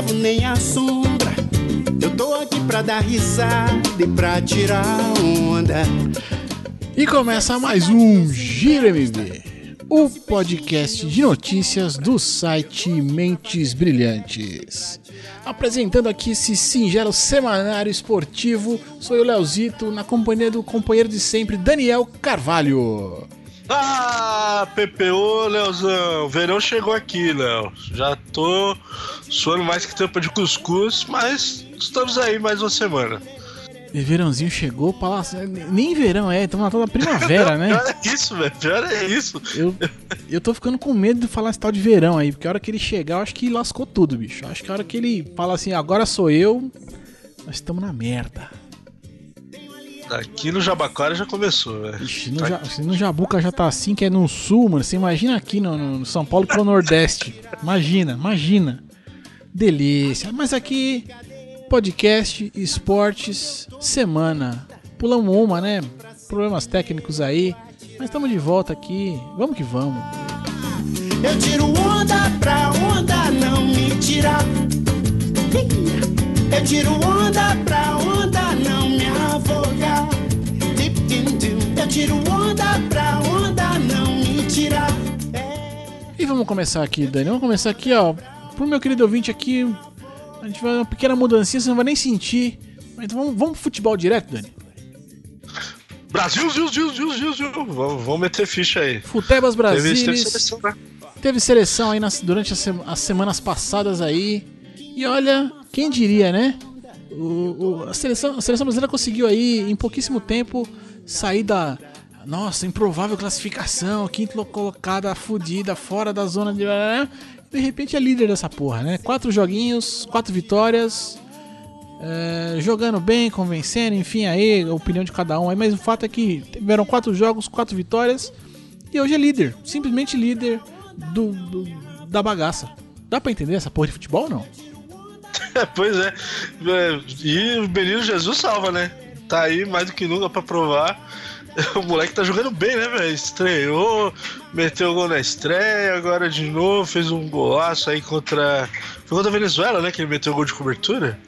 levo nem a sombra. Eu tô aqui pra dar risada e pra tirar onda. E começa mais um Giro MB, o podcast de notícias do site Mentes Brilhantes. Apresentando aqui esse singelo semanário esportivo, sou eu, Leozito, na companhia do companheiro de sempre, Daniel Carvalho. Ah, PPO, Leozão. Verão chegou aqui, Léo. Já tô suando mais que tampa de cuscuz, mas estamos aí mais uma semana. E verãozinho chegou, palácio. Nem verão é, estamos na toda primavera, né? Pior é isso, velho. Pior é isso. Eu, eu tô ficando com medo de falar esse tal de verão aí, porque a hora que ele chegar, eu acho que lascou tudo, bicho. Eu acho que a hora que ele fala assim, agora sou eu, nós estamos na merda. Aqui no Jabaquara já começou, velho. Ixi, no, ja, se no Jabuca já tá assim, que é no sul, mano. Você imagina aqui no, no São Paulo pro Nordeste. Imagina, imagina. Delícia. Mas aqui, podcast, esportes, semana. Pulamos uma, né? Problemas técnicos aí. Mas estamos de volta aqui. Vamos que vamos. Eu tiro onda pra onda não me tirar. Eu tiro onda pra onda tiro onda pra onda não me tirar. E vamos começar aqui, Dani. Vamos começar aqui, ó. Pro meu querido ouvinte aqui, a gente vai uma pequena mudancinha, você não vai nem sentir. Mas então vamos, vamos pro futebol direto, Dani? Brasil, Zil, Zil, Zil, Zil, Zil. Vamos, vamos meter ficha aí. Futebas Teve, Brasilis. teve seleção, né? Teve seleção aí nas- durante as, sema- as semanas passadas aí. E olha, quem diria, né? O, o- a, seleção, a seleção brasileira conseguiu aí, em pouquíssimo tempo, sair da. Nossa, improvável classificação, quinta colocada, fudida, fora da zona de. De repente é líder dessa porra, né? Quatro joguinhos, quatro vitórias. é, jogando bem, convencendo, enfim, aí, a opinião de cada um aí. Mas o fato é que tiveram quatro jogos, quatro vitórias. E hoje é líder, simplesmente líder do, do- da bagaça. Dá pra entender essa porra de futebol não? pois é. É, E o Benito Jesus salva, né? Tá aí mais do que nunca pra provar. O moleque tá jogando bem, né, velho? Estreou, meteu gol na estreia, agora de novo fez um golaço aí contra. Foi contra a Venezuela, né? Que ele meteu gol de cobertura.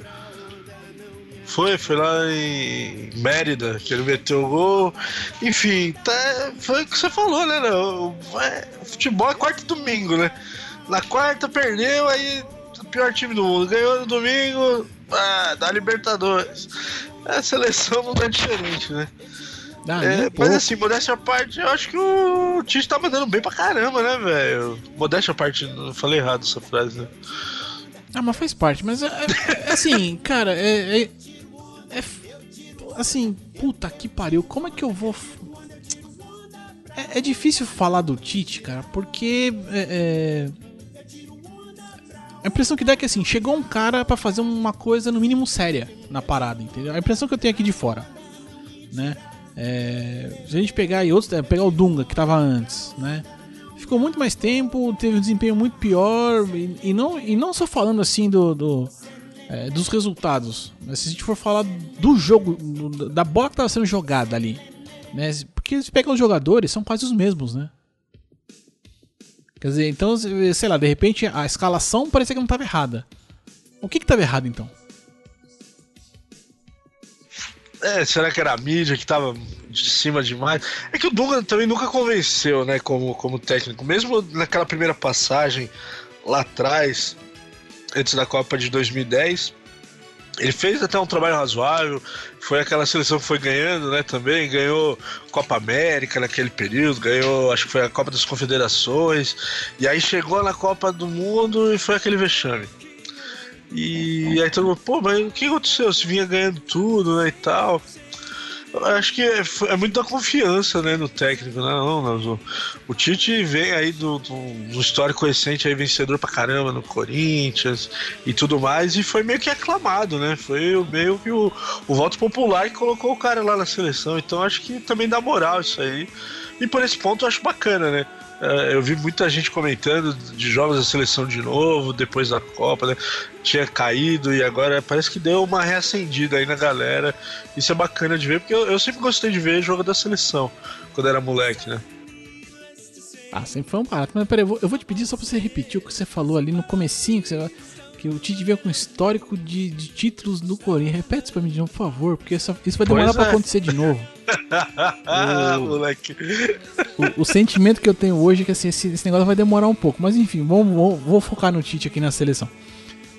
Foi, foi lá em Mérida que ele meteu o gol. Enfim, tá, foi o que você falou, né? Léo? É, futebol é quarta e domingo, né? Na quarta perdeu, aí o pior time do mundo. Ganhou no domingo, ah, da Libertadores. A seleção não é diferente, né? Ah, É, mas pouco. assim, modéstia à parte, eu acho que o Tite tá mandando bem pra caramba, né, velho? Modéstia à parte, não falei errado essa frase, né? Ah, mas faz parte. Mas é, é- é assim, cara, é, é, Assim, puta que pariu, como é que eu vou. É, difícil falar do Tite, cara, porque. É- A impressão que dá é que assim, chegou um cara pra fazer uma coisa no mínimo séria na parada, entendeu? A impressão que eu tenho aqui de fora, né? É, se a gente pegar aí outros, é, pegar o Dunga que tava antes, né? Ficou muito mais tempo, teve um desempenho muito pior e, e não, e não só falando assim do, do, é, dos resultados, mas se a gente for falar do jogo, do- da bola que tava sendo jogada ali, né? Porque se pega os jogadores, são quase os mesmos, né? Quer dizer, então, sei lá, de repente a escalação parecia que não tava errada. O que que tava errado então? É, será que era a mídia que tava de cima demais? É que o Dunga também nunca convenceu, né, como, como técnico. Mesmo naquela primeira passagem lá atrás, antes da Copa de 2010, ele fez até um trabalho razoável. Foi aquela seleção que foi ganhando, né, também. Ganhou Copa América naquele período, ganhou, acho que foi a Copa das Confederações. E aí chegou na Copa do Mundo e foi aquele vexame. E aí todo mundo, pô, mas o que aconteceu? Se vinha ganhando tudo, né, e tal. Acho que é, é muito da confiança, né, no técnico, né? Não, o, o Tite vem aí do, do, do histórico recente aí, vencedor pra caramba no Corinthians e tudo mais, e foi meio que aclamado, né? Foi meio que o, o voto popular que colocou o cara lá na seleção. Então acho que também dá moral isso aí. E por esse ponto eu acho bacana, né? É, eu vi muita gente comentando de jogos da seleção de novo, depois da Copa, né? Tinha caído e agora parece que deu uma reacendida aí na galera. Isso é bacana de ver, porque eu, eu sempre gostei de ver jogo da seleção quando era moleque, né? Ah, sempre foi um barato. Mas peraí, eu vou, eu vou te pedir só pra você repetir o que você falou ali no comecinho, que, você, que o Tite veio com histórico de, de títulos no Corinthians. Repete isso pra mim de novo, por favor, porque essa, isso vai demorar Pois pra é. acontecer de novo. Ah, moleque. O, o sentimento que eu tenho hoje é que assim, esse, esse negócio vai demorar um pouco. Mas enfim, vamos, vamos- vou focar no Tite aqui na seleção.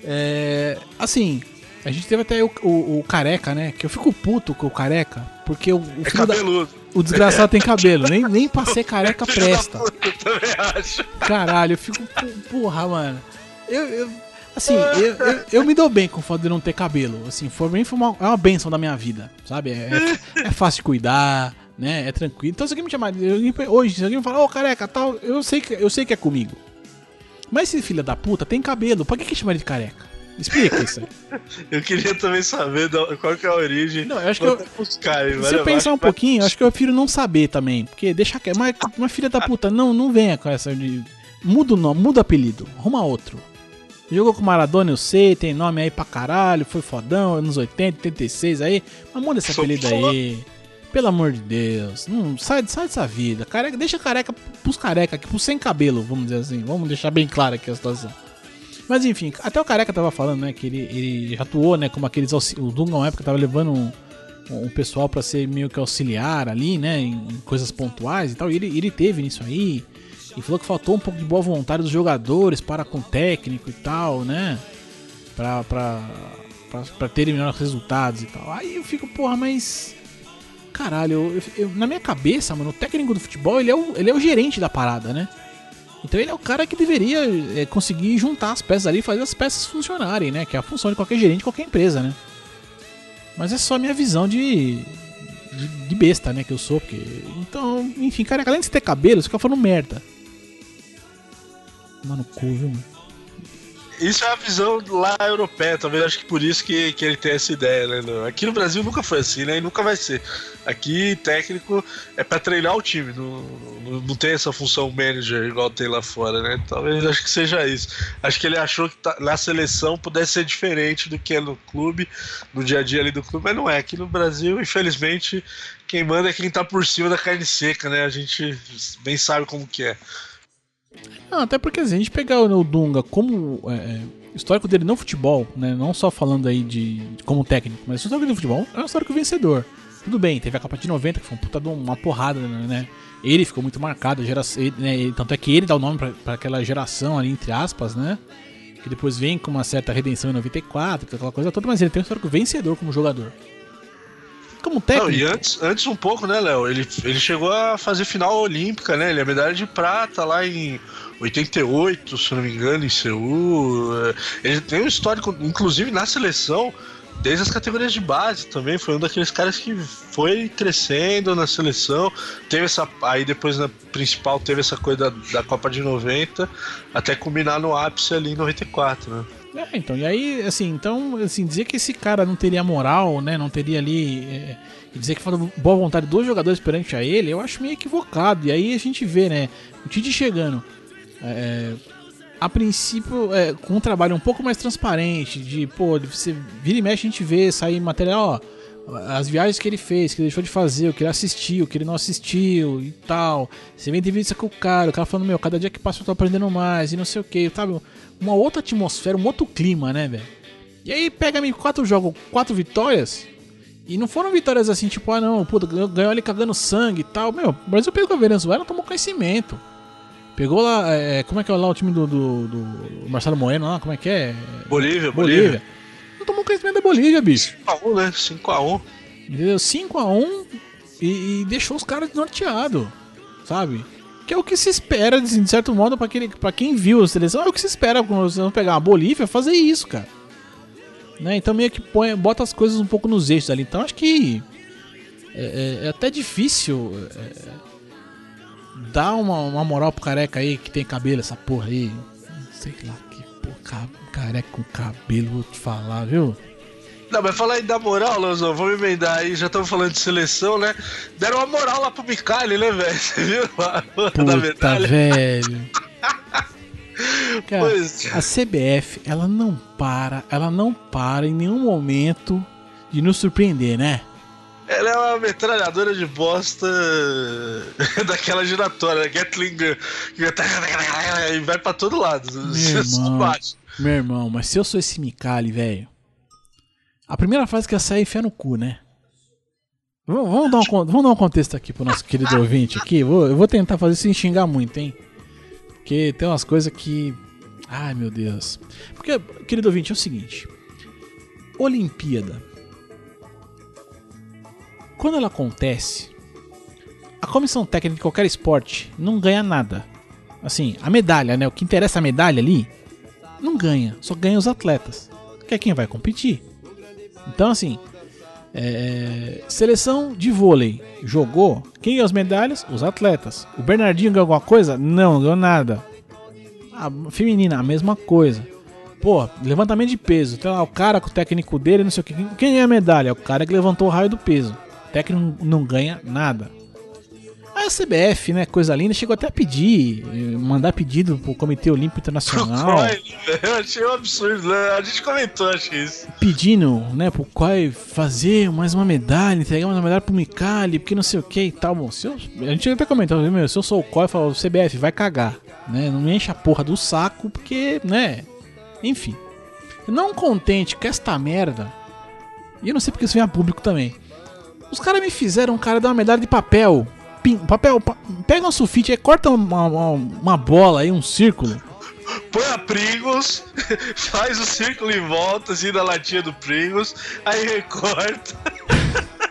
É, assim, a gente teve até o, o- o Careca, né? Que eu fico puto com o Careca, porque o, o É da- o desgraçado tem cabelo. Nem, nem pra ser careca presta. Eu também acho. Caralho, eu fico. po- Porra, mano. Eu. eu- assim, eu, eu, eu me dou bem com o fato de não ter cabelo. Assim, for mim foi uma, é uma benção da minha vida, sabe? É, é- é fácil de cuidar, né? É tranquilo. Então, se alguém me chamar. Hoje, se alguém me falar, ô careca, tal, eu sei, que, eu sei que é comigo. Mas esse filho da puta tem cabelo, pra que, que chama ele de careca? Explica isso aí. Eu queria também saber qual que é a origem. Não, eu acho que eu- buscar Se eu pensar um que pouquinho, eu acho que eu prefiro não saber também. Porque deixa quieto. Mas, mas filha da puta, não, não venha com essa de. Muda o nome, muda o apelido. Arruma outro. Jogou com Maradona, eu sei, tem nome aí pra caralho, foi fodão, anos 80, 86 aí. Mas muda esse apelido aí. Pelo amor de Deus. Não, sai, sai dessa vida. Careca, deixa careca pros careca aqui, pros sem cabelo, vamos dizer assim. Vamos deixar bem clara aqui a situação. Mas enfim, até o Careca tava falando, né, que ele, ele já atuou, né, como aqueles o Dunga na época tava levando um, um pessoal pra ser meio que auxiliar ali, né, em, em coisas pontuais e tal, e ele, ele teve nisso aí. E falou que faltou um pouco de boa vontade dos jogadores para com o técnico e tal, né? Pra, pra, pra, pra terem melhores resultados e tal. Aí eu fico, porra, mas. Caralho, eu- eu- na minha cabeça, mano, o técnico do futebol, ele é o, ele é o gerente da parada, né? Então ele é o cara que deveria é, conseguir juntar as peças ali e fazer as peças funcionarem, né? Que é a função de qualquer gerente qualquer empresa, né? Mas é só a minha visão de, de, besta, né? Que eu sou, porque. Então, enfim, cara, além de ter cabelo, você fica falando merda. Mano, cu, viu? Isso é a visão lá europeia, talvez acho que por isso que, que ele tem essa ideia, né? Aqui no Brasil nunca foi assim, né? E nunca vai ser. Aqui, técnico é pra treinar o time, não, não, não tem essa função manager igual tem lá fora, né? Talvez acho que seja isso. Acho que ele achou que tá- na seleção pudesse ser diferente do que é no clube, no dia a dia ali do clube, mas não é. Aqui no Brasil, infelizmente, quem manda é quem tá por cima da carne seca, né? A gente bem sabe como que é. Não, até porque se a gente pegar o Dunga como é, é, histórico dele no futebol, né? Não só falando aí de, de como técnico, mas o histórico do futebol é um histórico vencedor. Tudo bem, teve a Copa de 90, que foi um puta de uma porrada, né? Ele ficou muito marcado, geração, ele, né, tanto é que ele dá o nome pra aquela geração ali, entre aspas, né? Que depois vem com uma certa redenção em 94, aquela coisa toda, mas ele tem um histórico vencedor como jogador. Como Não, técnico. e antes, antes um pouco, né, Léo? Ele, ele chegou a fazer final olímpica, né? Ele é medalha de prata lá em 88, se não me engano, em Seul. É, Ele tem um histórico, inclusive na seleção, desde as categorias de base também. Foi um daqueles caras que foi crescendo na seleção. Teve essa. Aí depois na principal teve essa coisa da, da Copa de 90, até culminar no ápice ali em 94, né? É, então, e aí, assim, então, assim, dizer que esse cara não teria moral, né, não teria ali, é, dizer que falta boa vontade dos jogadores perante a ele, eu acho meio equivocado. E aí a gente vê, né, o Tite chegando, é, a princípio, é, com um trabalho um pouco mais transparente, de, pô, você vira e mexe, a gente vê, sair material, ó, as viagens que ele fez, que ele deixou de fazer, o que ele assistiu, o que ele não assistiu e tal. Você vem entrevista com o cara, o cara falando, meu, cada dia que passa eu tô aprendendo mais e não sei o que, sabe? Uma outra atmosfera, um outro clima, né, velho? E aí pega-me quatro jogos, quatro vitórias. E não foram vitórias assim, tipo, ah não, puta, ganhou ali cagando sangue e tal. Meu, o Brasil pegou a Venezuela tomou conhecimento. Pegou lá, é, como é que é lá o time do, do, do Marcelo Moreno lá, como é que é? Bolívia, Bolívia. Bolívia. Não tomou conhecimento da Bolívia, bicho. 5x1, né? 5x1. Entendeu? 5x1 e, e deixou os caras desnorteados, sabe? Que é o que se espera, de certo modo, pra, aquele, pra quem viu a seleção, é o que se espera quando você pegar uma Bolívia, fazer isso, cara. Né? Então meio que põe, bota as coisas um pouco nos eixos ali. Então acho que é, é- é até difícil é, dar uma, uma moral pro careca aí que tem cabelo, essa porra aí. Sei lá, que porra, ca- careca com cabelo, vou te falar, viu? Não, mas fala aí da moral, Leozão, vamos emendar aí, já estamos falando de seleção, né? Deram uma moral lá pro Micali, né, velho? Você viu a porra da Puta, medalha? velho. Cara, Pois. a CBF, ela não para, ela não para em nenhum momento de nos surpreender, né? Ela é uma metralhadora de bosta daquela giratória, Gatling e vai pra todo lado. Meu irmão, meu irmão, mas se eu sou esse Mikali, velho. A primeira frase que ia sair é enfiar no cu, né? Vamos, vamos, dar um, vamos dar um contexto aqui pro nosso querido ouvinte aqui. Vou, eu vou tentar fazer sem xingar muito, hein? Porque tem umas coisas que. Ai meu Deus. Porque, querido ouvinte, é o seguinte: Olimpíada. Quando ela acontece, a comissão técnica de qualquer esporte não ganha nada. Assim, a medalha, né? O que interessa a medalha ali, não ganha. Só ganha os atletas. Que é quem vai competir. Então, assim, é, seleção de vôlei jogou. Quem ganhou as medalhas? Os atletas. O Bernardinho ganhou alguma coisa? Não, não ganhou nada. A feminina, a mesma coisa. Pô, levantamento de peso. Tem lá o cara com o técnico dele, não sei o que. Quem ganha a medalha? O cara que levantou o raio do peso. O técnico não ganha nada. A CBF, né, coisa linda, chegou até a pedir, mandar pedido pro Comitê Olímpico Internacional. eu achei um absurdo, né? A gente comentou, acho isso. Pedindo, né, pro COI fazer mais uma medalha, entregar mais uma medalha pro Micali, porque não sei o que e tal. Bom, se eu, a gente até comentou, meu, se eu sou o COI, eu falo, CBF, vai cagar, né? Não me enche a porra do saco, porque, né, enfim. Não contente com esta merda, e eu não sei porque isso vem a público também. Os caras me fizeram um cara dar uma medalha de papel pin, papel, pa, pega um sulfite e corta uma, uma, uma, bola aí, um círculo. Põe a Pringles, faz o círculo em volta, assim, da latinha do Pringles, aí recorta.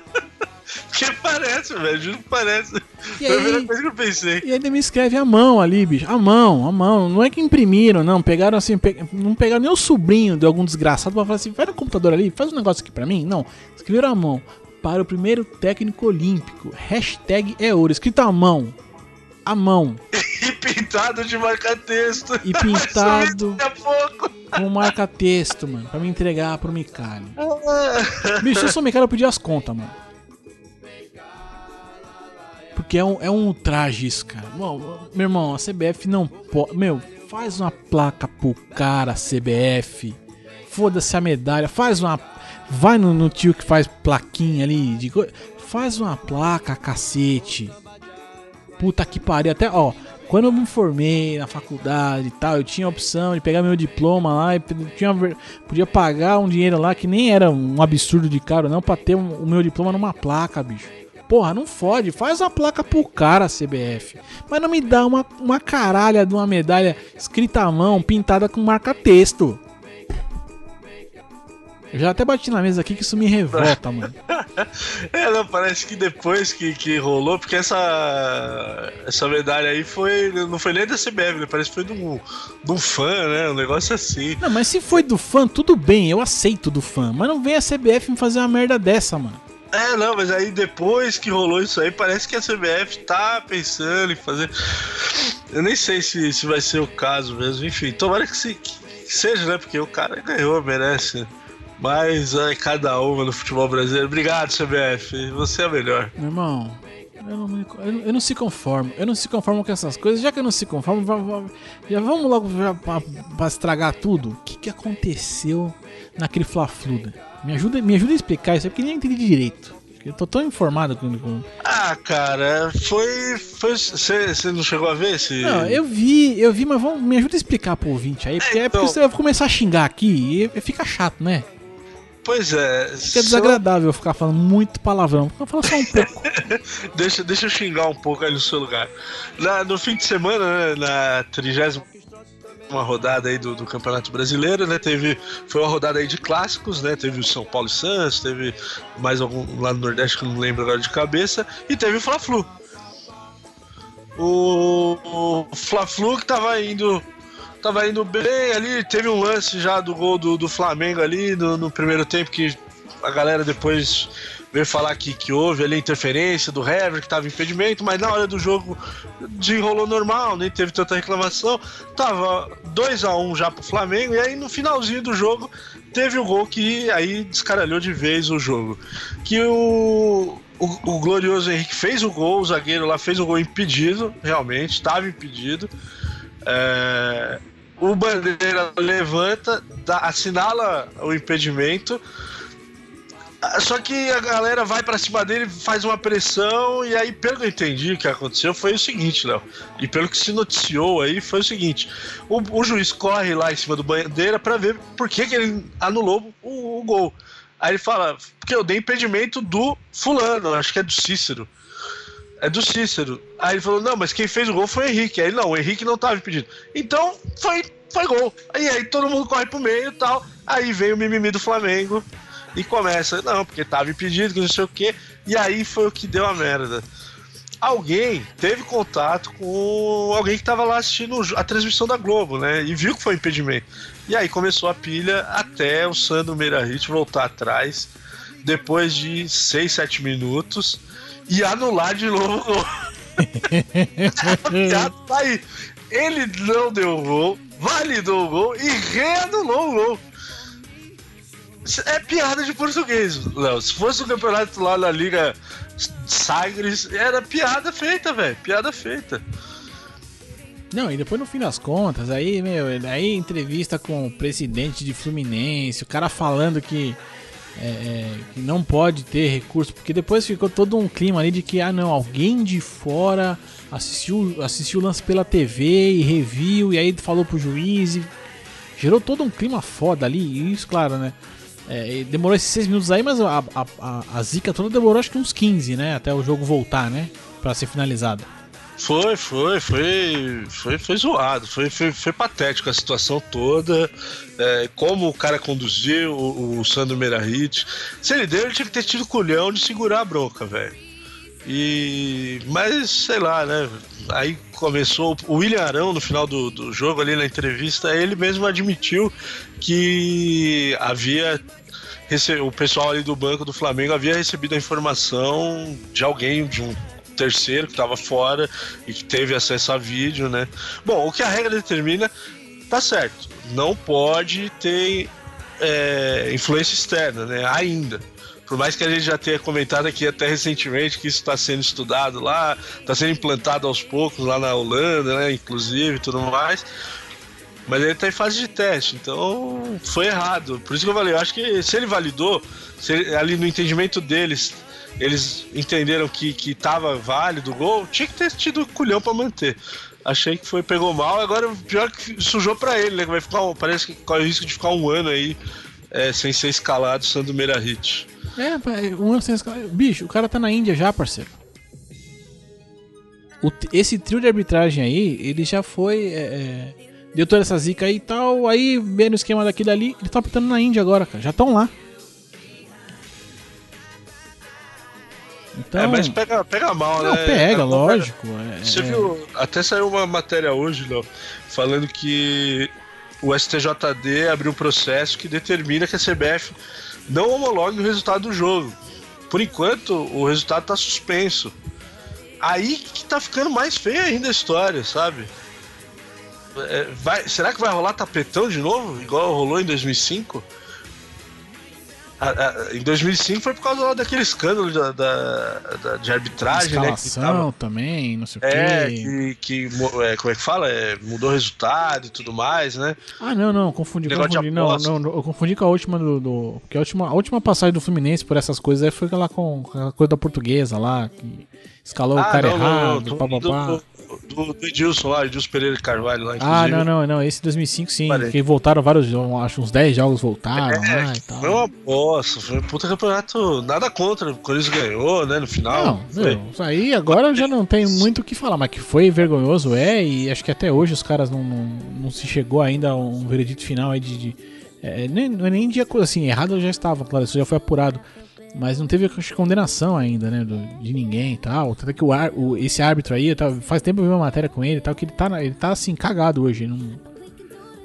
Porque parece, velho, juro que parece. E Foi aí, a primeira coisa que eu pensei. E ainda me escreve a mão ali, bicho. A mão, a mão. Não é que imprimiram, não. Pegaram assim, pe... não pegaram nem o sobrinho de algum desgraçado pra falar assim: vai no computador ali, faz um negócio aqui pra mim. Não. Escreveram a mão para o primeiro técnico olímpico. Hashtag é ouro, escrito à mão. À mão. e pintado de marca-texto. E pintado com marca-texto, mano. Pra me entregar pro Micali. Bicho, se eu sou Micali, eu pedi as contas, mano. Porque é um, é um ultraje isso, cara. Bom, meu irmão, a CBF não pode. Meu, faz uma placa pro cara, CBF. Foda-se a medalha. Faz uma Vai no, no tio que faz plaquinha ali de Faz uma placa, cacete. Puta que pariu. Até, ó, quando eu me formei na faculdade e tal, eu tinha a opção de pegar meu diploma lá e tinha, podia pagar um dinheiro lá que nem era um absurdo de caro, não, pra ter um, o meu diploma numa placa, bicho. Porra, não fode, faz uma placa pro cara, CBF. Mas não me dá uma, uma caralha de uma medalha escrita à mão, pintada com marca-texto. Eu já até bati na mesa aqui que isso me revolta, mano. É, não, parece que depois que, que rolou, porque essa essa medalha aí foi. Não foi nem da CBF, né? Parece que foi de um, de um fã, né? Um negócio assim. Não, mas se foi do fã, tudo bem, eu aceito do fã. Mas não vem a CBF me fazer uma merda dessa, mano. É, não, mas aí depois que rolou isso aí, parece que a CBF tá pensando em fazer. Eu nem sei se, se vai ser o caso mesmo. Enfim, tomara que, se, que seja, né? Porque o cara ganhou, merece. Mas é cada uma no futebol brasileiro. Obrigado, CBF. Você é melhor. Meu irmão, eu não, me, eu, eu não, se conformo. Eu não se conformo com essas coisas. Já que eu não se conformo, já vamos logo já, pra, pra, estragar tudo. O que, que aconteceu naquele Fla-Flu? Né? Me ajuda, me ajuda a explicar isso, porque nem entendi direito. Eu tô tão informado com. com... Ah, cara, foi. Você não chegou a ver esse. Não, eu vi, eu vi, mas vamos, me ajuda a explicar pro ouvinte aí, porque é, então... é porque você vai começar a xingar aqui e fica chato, né? Pois é. Fica desagradável eu ficar falando muito palavrão. Eu falo só um pouco. deixa, deixa eu xingar um pouco aí no seu lugar. Na, no fim de semana, né, na 30 uma rodada aí do, do, Campeonato Brasileiro, né? Teve foi uma rodada aí de clássicos, né? Teve o São Paulo e Santos, teve mais algum lá no Nordeste que eu não lembro agora de cabeça e teve o Fla-Flu. O, o Fla-Flu que tava indo tava indo bem ali. Teve um lance já do gol do, do Flamengo ali no, no primeiro tempo que a galera depois veio falar que, que houve ali interferência do Hever, que tava impedimento, mas na hora do jogo desenrolou normal, nem teve tanta reclamação. Tava 2 a 1 um já pro Flamengo, e aí no finalzinho do jogo teve o gol que aí descaralhou de vez o jogo. Que o, o, o glorioso Henrique fez o gol, o zagueiro lá fez o gol impedido, realmente, estava impedido. É, o Bandeira levanta, dá, assinala o impedimento. Ah, Só que a galera vai pra cima dele, faz uma pressão, e aí, pelo que eu entendi, o que aconteceu foi o seguinte, Léo. E pelo que se noticiou aí, foi o seguinte: o, o juiz corre lá em cima do bandeira pra ver por que, que ele anulou o, o gol. Aí ele fala, porque eu dei impedimento do fulano, acho que é do Cícero. É do Cícero. Aí ele falou, não, mas quem fez o gol foi o Henrique. Aí não, o Henrique não tava impedido. Então, foi, foi gol. Aí, aí todo mundo corre pro meio e tal. Aí vem o mimimi do Flamengo e começa, não, porque tava impedido, que não sei o quê. E aí foi o que deu a merda. Alguém teve contato com alguém que tava lá assistindo a transmissão da Globo, né? E viu que foi impedimento. E aí começou a pilha até o Sandro Meirahit voltar atrás, depois de 6, 7 minutos, e anular de novo o gol. Tá aí. Ele não deu o gol, validou o gol e reanulou o gol. É piada de português, Léo. Se fosse um campeonato lá na Liga Sagres, era piada feita, velho. Piada feita. Não, e depois no fim das contas, aí, meu, aí entrevista com o presidente de Fluminense, o cara falando que, é, é, que não pode ter recurso, porque depois ficou todo um clima ali de que, ah não, alguém de fora assistiu, assistiu o lance pela TV e reviu, e aí falou pro juiz, e gerou todo um clima foda ali, e isso, claro, né? É, demorou esses seis minutos aí, mas a, a, a, a zica toda demorou acho que uns 15, né? Até o jogo voltar, né? Pra ser finalizado. Foi, foi, foi, foi, foi zoado, foi, foi, foi patético a situação toda, é, como o cara conduziu, o, o Sandro Meirahit. Se ele deu, ele tinha que ter tido culhão de segurar a bronca, velho. E. Mas, sei lá, né? Aí começou. O William Arão, no final do, do jogo, ali na entrevista, ele mesmo admitiu que havia. O pessoal ali do banco do Flamengo havia recebido a informação de alguém, de um terceiro que estava fora e que teve acesso a vídeo, né? Bom, o que a regra determina tá certo. Não pode ter é, influência externa, né? Ainda. Por mais que a gente já tenha comentado aqui até recentemente que isso está sendo estudado lá, está sendo implantado aos poucos lá na Holanda, né? Inclusive tudo mais. Mas ele está em fase de teste, então foi errado. Por isso que eu falei, eu acho que se ele validou, se ele- ali no entendimento deles, eles entenderam que, que tava válido o gol, tinha que ter tido culhão para manter. Achei que foi, pegou mal, agora pior é que sujou para ele, né? Vai ficar, parece que corre o risco de ficar um ano aí é, sem ser escalado Sandro Meirahit. É, pai, um ano sem escala- Bicho, o cara tá na Índia já, parceiro. O esse trio de arbitragem aí, ele já foi. é, é, deu toda essa zica aí e tal. Aí, vendo o esquema daqui dali, ele tá apitando na Índia agora, cara. Já estão lá. Então. é, mas pega, pega mal, não, né? pega, A- lógico. é- Você é- viu, até saiu uma matéria hoje, Léo, falando que o STJD abriu um processo que determina que a CBF não homologue o resultado do jogo. Por enquanto, o resultado tá suspenso. Aí que tá ficando mais feia ainda a história, sabe? É, vai- será que vai rolar tapetão de novo, igual rolou em 2005? A- a- em 2005 foi por causa lá daquele escândalo da, da- da- de arbitragem, né? Que tava- também, não sei o é, quê. que, que é, como é que fala? É, mudou o resultado e tudo mais, né? Ah, não, não, confundi, confundi. Não, não, não, eu confundi com a última do. do- porque a última, a última passagem do Fluminense por essas coisas aí foi aquela com aquela coisa da portuguesa lá, que escalou o cara Ah, não, não, não, errado, do, papapá. do, do, do Edilson lá, Edilson Pereira Carvalho lá, Ah, inclusive. não, não, não. Esse 2005 sim. Parei. Que voltaram vários jogos, acho uns 10 jogos voltaram lá e tal. Foi uma bosta, foi um puta campeonato, nada contra, o Corinthians ganhou, né, no final. Não, isso aí agora já não tem muito o que falar, mas que foi vergonhoso é, e acho que até hoje os caras não, não, não se chegou ainda a um veredito final aí de. de- é, nem, é nem de coisa assim, errado já estava, claro, isso já foi apurado. Mas não teve acho, condenação ainda, né? do- de ninguém e tal. Tanto é que o, ar- o- esse árbitro aí, faz tempo eu vi uma matéria com ele e tal, que ele tá, ele tá assim, cagado hoje. Não,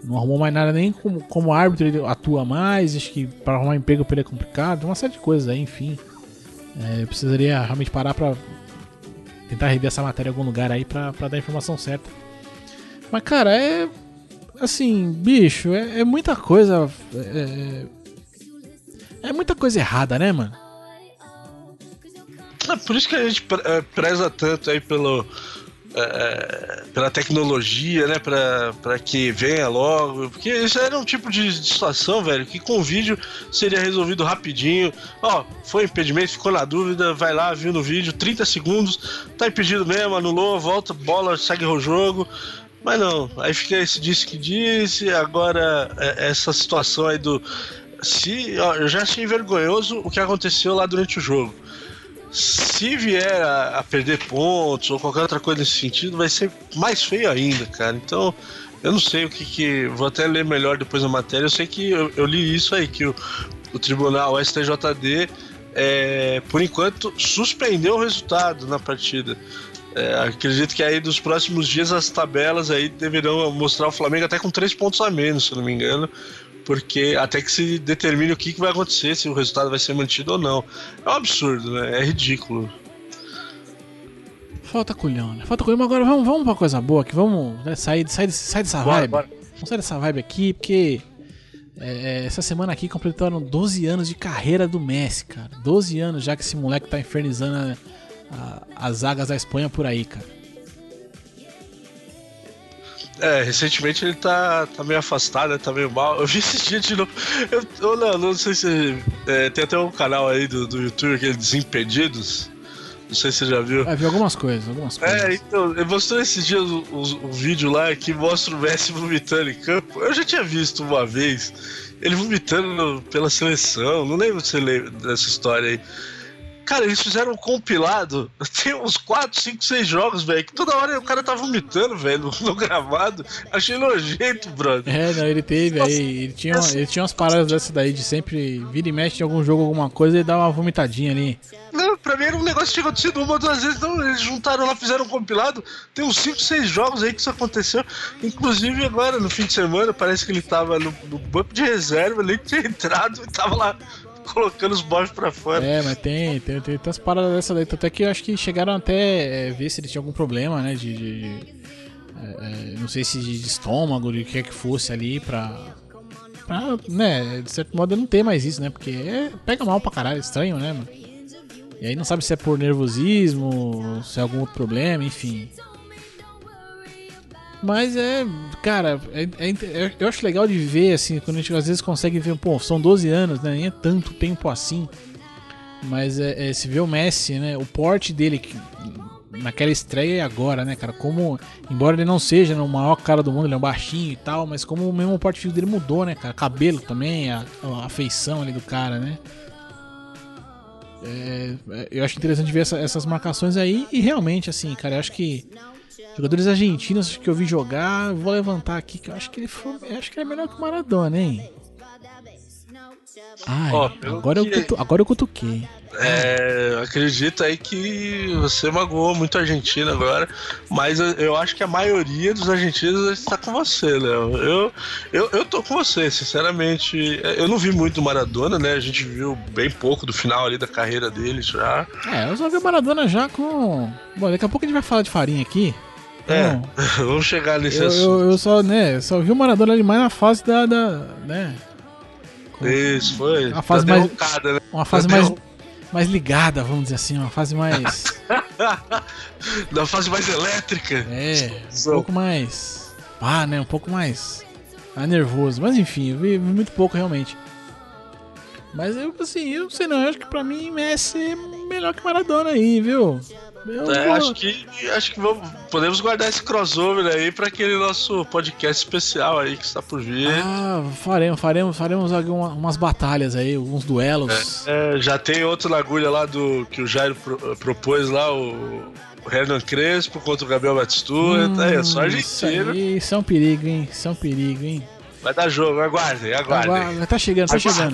não arrumou mais nada, nem como, como árbitro ele atua mais. Acho que para arrumar emprego pra ele é complicado. Uma série de coisas aí, enfim. É, eu precisaria realmente parar pra tentar rever essa matéria em algum lugar aí pra, pra dar a informação certa. Mas, cara, é. Assim, bicho, é, é muita coisa. É, é muita coisa errada, né, mano? É por isso que a gente é, preza tanto aí pelo, é, pela tecnologia, né? Pra, pra que venha logo. Porque isso era um tipo de, situação, velho, que com vídeo seria resolvido rapidinho. Ó, foi impedimento, ficou na dúvida, vai lá, viu no vídeo, 30 segundos, tá impedido mesmo, anulou, volta, bola, segue o jogo. Mas não, aí fica esse disse que disse, agora essa situação aí do. Se, ó, eu já achei vergonhoso o que aconteceu lá durante o jogo se vier a, a, perder pontos ou qualquer outra coisa nesse sentido, vai ser mais feio ainda, cara. Então, eu não sei o que que. Vou até ler melhor depois a matéria. Eu sei que eu, eu li isso aí, que o, o tribunal, STJD, é, por enquanto, suspendeu o resultado na partida. É, acredito que aí nos próximos dias as tabelas aí deverão mostrar o Flamengo até com três pontos a menos, se não me engano porque até que se determine o que, que vai acontecer, se o resultado vai ser mantido ou não. É um absurdo, né? É ridículo. Falta culhão, né? Falta culhão, mas agora vamos, vamos pra coisa boa aqui, vamos né, sair, sair, sair dessa bora, vibe. Bora. Vamos sair dessa vibe aqui, porque é, é essa semana aqui completaram 12 anos de carreira do Messi, cara. 12 anos já que esse moleque tá infernizando a, a, as zagas da Espanha por aí, cara. É, recentemente ele tá, tá meio afastado, né? tá meio mal. Eu vi esse dia de novo. Eu, eu não, não sei se. É, tem até um canal aí do, do YouTube, aquele Desimpedidos. Não sei se você já viu. É, vi algumas coisas, algumas coisas. É, então, eu mostrei esses dias o, o, vídeo lá que mostra o Messi vomitando em campo. Eu já tinha visto uma vez ele vomitando pela seleção. Não lembro se você lembra dessa história aí. Cara, eles fizeram um compilado. Tem uns 4, 5, 6 jogos, velho. Que toda hora o cara tá vomitando, velho, no, gravado. Achei nojento, brother. É, não, ele teve Nossa, aí. Ele tinha, ele tinha umas paradas dessa daí de sempre vira e mexe em algum jogo, alguma coisa e dá uma vomitadinha ali. Não, pra mim era um negócio que tinha acontecido uma ou duas vezes. Então eles juntaram lá, fizeram um compilado. Tem uns 5, 6 jogos aí que isso aconteceu. Inclusive agora, no fim de semana, parece que ele tava no, no banco de reserva, nem tinha entrado e tava lá colocando os bofs pra fora. É, mas tem, tem, tem, tem umas paradas dessa daí. Até que eu acho que chegaram até é, ver se ele tinha algum problema, né? De. de, é, é não sei se de estômago, de que é que fosse ali pra. pra né, de certo modo não ter mais isso, né? Porque é, pega mal pra caralho, estranho, né, mano? E aí não sabe se é por nervosismo, se é algum outro problema, enfim. Mas é, cara, é, é, é, eu acho legal de ver, assim, quando a gente às vezes consegue ver, pô, são 12 anos, né? Nem é tanto tempo assim. Mas é, é se vê o Messi, né? O porte dele que, naquela estreia e agora, né, cara? Como, embora ele não seja né, o maior cara do mundo, ele é um baixinho e tal, mas como o mesmo porte físico dele mudou, né, cara? Cabelo também, a, a feição ali do cara, né? É, é, eu acho interessante ver essa, essas marcações aí e realmente, assim, cara, eu acho que Jogadores argentinos que eu vi jogar, vou levantar aqui que eu acho que ele foi, acho que ele é melhor que o Maradona, hein? Ai, oh, agora, que... eu cutu, agora eu cutuquei. É, acredito aí que você magoou muito a Argentina agora, mas eu, eu acho que a maioria dos argentinos está com você, Léo. Eu, eu, eu tô com você, sinceramente. Eu não vi muito do Maradona, né? A gente viu bem pouco do final ali da carreira dele já. É, eu só vi o Maradona já com. Bom, daqui a pouco a gente vai falar de farinha aqui. É, vamos chegar nesse eu, assunto. Eu, eu, só, né, só vi o Maradona ali mais na fase da. da né? Isso, foi. Uma fase mais. Né? Uma fase mais, mais ligada, vamos dizer assim, uma fase mais. da fase mais elétrica. É, um pouco mais. Ah, né? Um pouco mais. mais nervoso. Mas enfim, eu vi, muito pouco realmente. Mas eu, assim, eu sei não, eu acho que pra mim Messi é melhor que Maradona aí, viu? É, acho que, acho que vamos, podemos guardar esse crossover aí para aquele nosso podcast especial aí que está por vir. Ah, faremos, faremos, faremos algumas umas batalhas aí, alguns duelos. É, é, já tem outro na agulha lá do que o Jairo pro, propôs lá, o, o Hernan Crespo contra o Gabriel Batistuta. Hum, é só Argentina. Isso, é um perigo, hein? Isso é um perigo, hein? Vai dar jogo, aguardem, aguardem. Aguarde, tá chegando, tá chegando.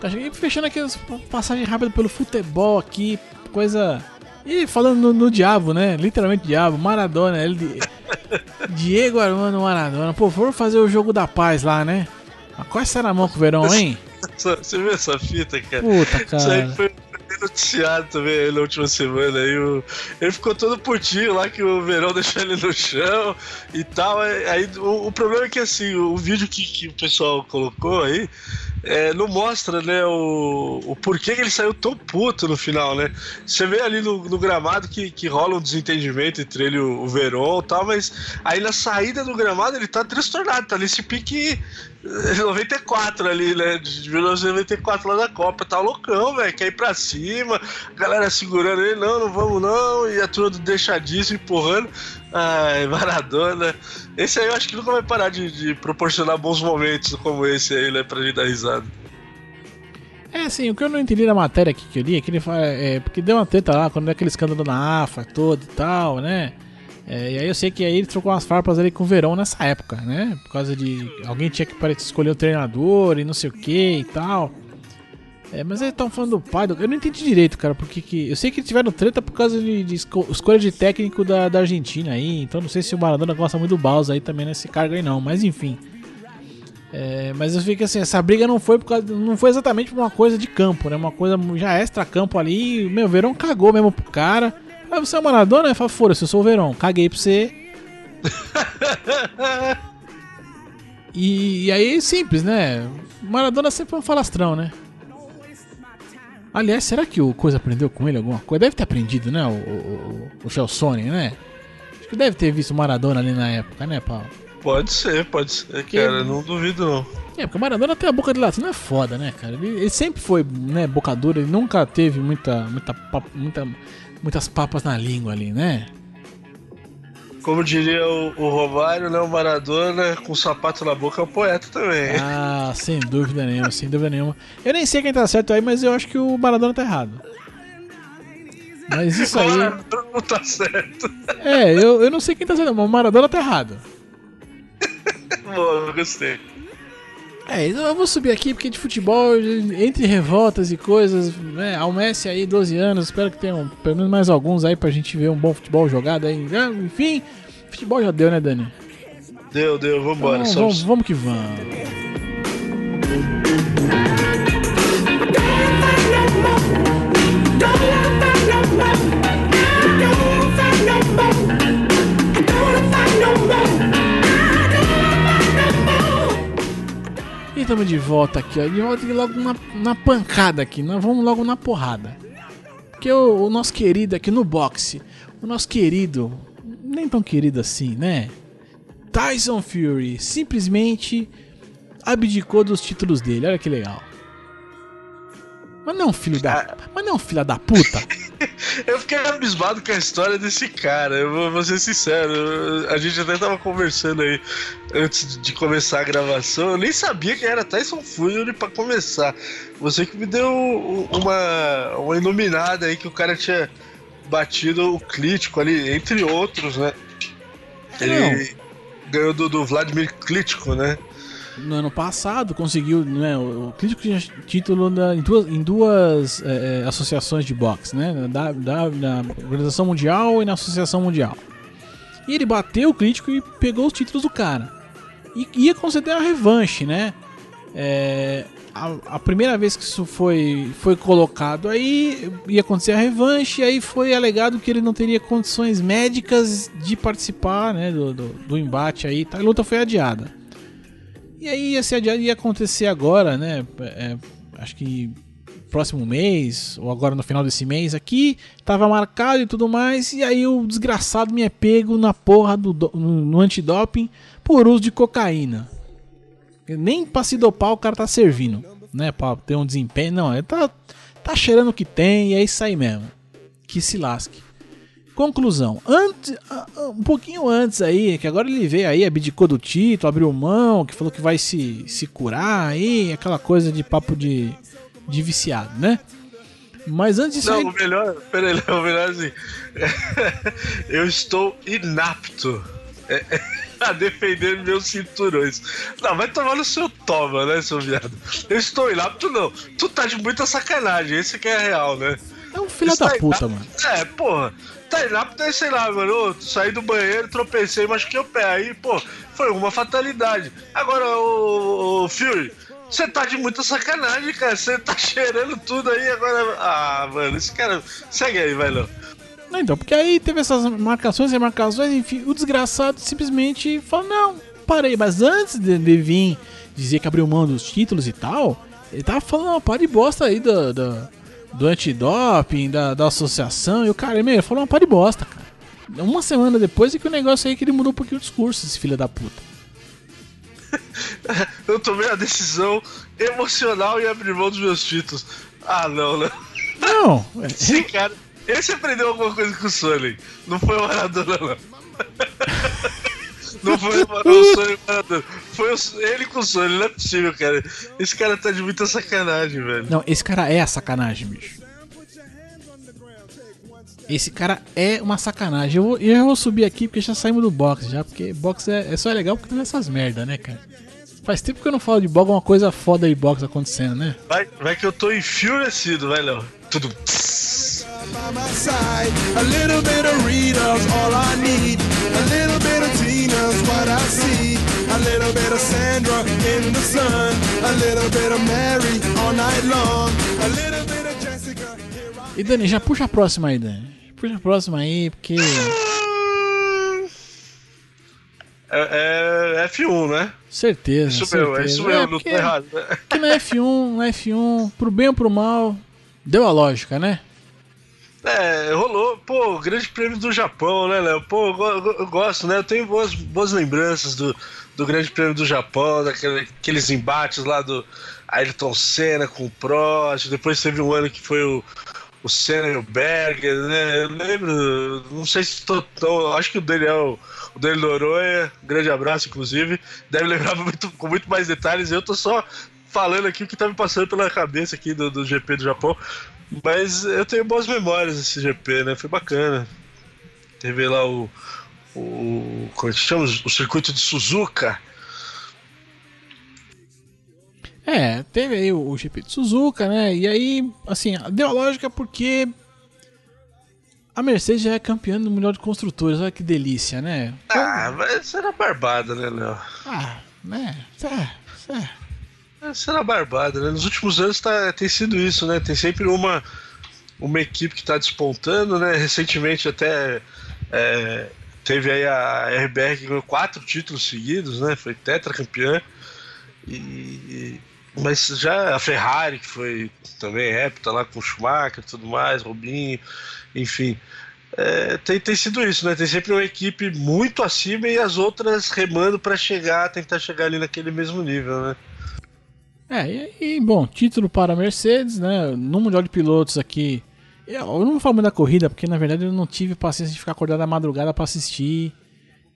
Tá chegando. Fechando aqui as passagens rápidas pelo futebol aqui, coisa e falando no, no, diabo, né? Literalmente diabo, Maradona, ele. Diego Armando Maradona. Pô, foram fazer o jogo da paz lá, né? Mas qual será a mão com o verão, hein? Você viu essa fita, cara? Puta, cara. Isso aí foi noticiado também na última semana. Aí o, ele ficou todo putinho lá que o verão deixou ele no chão e tal. Aí o, o problema é que assim, o, o vídeo que, que o pessoal colocou aí é, não mostra, né, o, o porquê que ele saiu tão puto no final, né? Você vê ali no, no gramado que, que rola um desentendimento entre ele e o, o Verón e tal, mas aí na saída do gramado ele tá transtornado, tá nesse pique 94 ali, né? De 1994 lá da Copa, tá loucão, velho. Quer ir pra cima, galera segurando ele, não, não vamos não, e a turma do deixadíssimo empurrando. Ai, Maradona. Esse aí eu acho que nunca vai parar de, de proporcionar bons momentos como esse aí, né? Pra gente dar risada. É, assim, o que eu não entendi da matéria aqui que eu li é que ele fala. É, porque deu uma treta lá, quando é aquele escândalo na AFA todo e tal, né? É, e aí eu sei que aí ele trocou umas farpas ali com o Verão nessa época, né? Por causa de. Alguém tinha que escolher o treinador e não sei o que e tal. É, mas eles estão falando do pai do. Eu não entendi direito, cara, porque que. Eu sei que eles tiveram treta por causa de, de esco... escolha de técnico da, da Argentina aí. Então não sei se o Maradona gosta muito do Baus aí também nesse cargo aí não. Mas enfim. É, mas eu fico assim, essa briga não foi por causa, não foi exatamente por uma coisa de campo, né? Uma coisa já extra campo ali. Meu, Verão cagou mesmo pro cara. Aí você é o Maradona? Fala, foda-se, eu sou o Verão. Caguei pra você. e, e, aí, simples, né? Maradona sempre foi um falastrão, né? Aliás, será que o Coisa aprendeu com ele alguma coisa? Deve ter aprendido, né? O, o, o Chelsone, né? Acho que deve ter visto o Maradona ali na época, né, Paulo? Pode ser, pode ser, que... cara. Não duvido, não. É, porque o Maradona tem a boca de latino é foda, né, cara? Ele, ele, sempre foi, né, bocador, ele nunca teve muita, muita, muita muitas papas na língua ali, né? Como diria o, o Romário, né? O Maradona com sapato na boca é um poeta também. Ah, sem dúvida nenhuma, sem dúvida nenhuma. Eu nem sei quem tá certo aí, mas eu acho que o Maradona tá errado. Mas isso aí. O Maradona não tá certo. É, eu, eu não sei quem tá certo, mas o Maradona tá errado. Boa, gostei. É, então eu vou subir aqui porque de futebol, entre revoltas e coisas, né? Ao Messi aí, 12 anos, espero que tenham pelo menos mais alguns aí pra gente ver um bom futebol jogado aí. Ah, enfim, futebol já deu, né, Dani? Deu, deu, vambora. Então, vamos, vamos que vamos. Estamos de volta aqui, ó. De volta aqui logo na, na pancada aqui. Nós vamos logo na porrada. Porque o, o, nosso querido aqui no boxe, o nosso querido, nem tão querido assim, né? Tyson Fury simplesmente abdicou dos títulos dele. Olha que legal. Mas não, filho da. Mas não, filha da puta. eu fiquei abismado com a história desse cara. Eu vou, vou ser sincero. A gente até tava conversando aí antes de começar a gravação. Eu nem sabia que era Tyson Fury para começar. Você que me deu uma, uma iluminada aí que o cara tinha batido o Klitschko ali, entre outros, né? Ele não. ganhou do, do Vladimir Klitschko, né? No ano passado conseguiu, né, o Crítico tinha título na, em duas, em duas é, é, associações de boxe, né, da, da, na Organização Mundial e na Associação Mundial. E ele bateu o Crítico e pegou os títulos do cara. E ia conceder a revanche, né? É, a, a, primeira vez que isso foi, foi colocado aí, ia acontecer a revanche, e aí foi alegado que ele não teria condições médicas de participar né, do, do, do embate aí, tá? a luta foi adiada. E aí ia, ser, ia acontecer agora, né? É, acho que próximo mês, ou agora no final desse mês aqui, tava marcado e tudo mais, e aí o desgraçado me é pego na porra do, no, no antidoping por uso de cocaína. Nem pra se dopar o cara tá servindo, né? Pra ter um desempenho. Não, ele tá, tá cheirando o que tem e é isso aí mesmo. Que se lasque. Conclusão. Antes, um pouquinho antes aí, que agora ele veio aí, abdicou do título, abriu mão, que falou que vai se, se curar aí, aquela coisa de papo de, de viciado, né? Mas antes disso. Não, aí... o melhor, peraí, o melhor assim. eu estou inapto. a defender meus cinturões. Não, vai tomar no seu toma, né, seu viado? Eu estou inapto, não. Tu tá de muita sacanagem, esse que é real, né? É um filho da puta, inapto. mano. É, porra. Tá inapto é, sei lá, mano. Eu saí do banheiro, tropecei, machuquei o pé. Aí, pô, foi uma fatalidade. Agora, o, o Fury, você tá de muita sacanagem, cara. Você tá cheirando tudo aí agora. Ah, mano, esse cara. Segue aí, vai, Não, então, porque aí teve essas marcações e marcações, enfim, o desgraçado simplesmente falou: não, parei. Mas antes de, de vir dizer que abriu mão dos títulos e tal, ele tava falando uma par de bosta aí do, do antidoping, da, da associação. E o cara, meu, ele falou uma par de bosta, cara. Uma semana depois é que o negócio aí que ele mudou um pouquinho o discurso, esse filho da puta. Eu tomei a decisão emocional e abrir mão dos meus títulos. Ah, não, não. Não, Esse cara. Esse aprendeu alguma coisa com o Sully. Não foi o Maradona, não. Não foi o Sully Maradona. Foi ele com o Sully, não é possível, cara. Esse cara tá de muita sacanagem, velho. Não, esse cara é a sacanagem, bicho. Esse cara é uma sacanagem. Eu, vou, eu vou subir aqui porque já saímos do box já. Porque box é, é só legal porque tem essas merda, né, cara? Faz tempo que eu não falo de box, uma coisa foda de box acontecendo, né? Vai, vai que eu tô enfurecido, vai, Léo. Tudo. by my side. A little bit of Rita's all I need. A little bit of Tina's what I see. A little bit of Sandra in the sun. A little bit of Mary all night long. A little bit of Jessica. Here I E Dani, já puxa a próxima aí, Dani. Puxa a próxima aí, porque. É, é F1, né? Certeza. Isso mesmo, é isso mesmo, não porque tô errado. né? que na F1, na F1, pro bem ou pro mal, deu a lógica, né? É, rolou, pô, o grande prêmio do Japão, né, Léo? Pô, eu, go- eu gosto, né? Eu tenho boas, boas lembranças do, do grande prêmio do Japão, daquele- daqueles embates lá do Ayrton Senna com o Prost, depois teve um ano que foi o, o Senna e o Berger, né? Eu lembro, não sei se tô tão. Acho que o é o, dele Noronha, grande abraço, inclusive, deve lembrar muito, com muito mais detalhes. Eu tô só falando aqui o que tá me passando pela cabeça aqui do, do GP do Japão. Mas eu tenho boas memórias desse GP, né? Foi bacana. Teve lá o. o como é que chama? O circuito de Suzuka. É, teve aí o, o GP de Suzuka, né? E aí, assim, deu a lógica porque a Mercedes já é campeã do Mundial de Construtores. Olha que delícia, né? Ah, mas era barbada, né, Léo? Ah, né? É. Isso era barbada, né? Nos últimos anos tá, tem sido isso, né? Tem sempre uma, uma equipe que tá despontando, né? Recentemente até é, teve aí a RBR que ganhou quatro títulos seguidos, né? Foi tetracampeã. E, mas já a Ferrari, que foi também hepta lá com Schumacher e tudo mais, Robinho, enfim. É, tem, tem sido isso, né? Tem sempre uma equipe muito acima e as outras remando para chegar, tentar chegar ali naquele mesmo nível, né? É, e, e, bom, título para a Mercedes, né? No Mundial de Pilotos aqui. Eu, não vou falar muito da corrida, porque na verdade eu não tive paciência de ficar acordado à madrugada para assistir.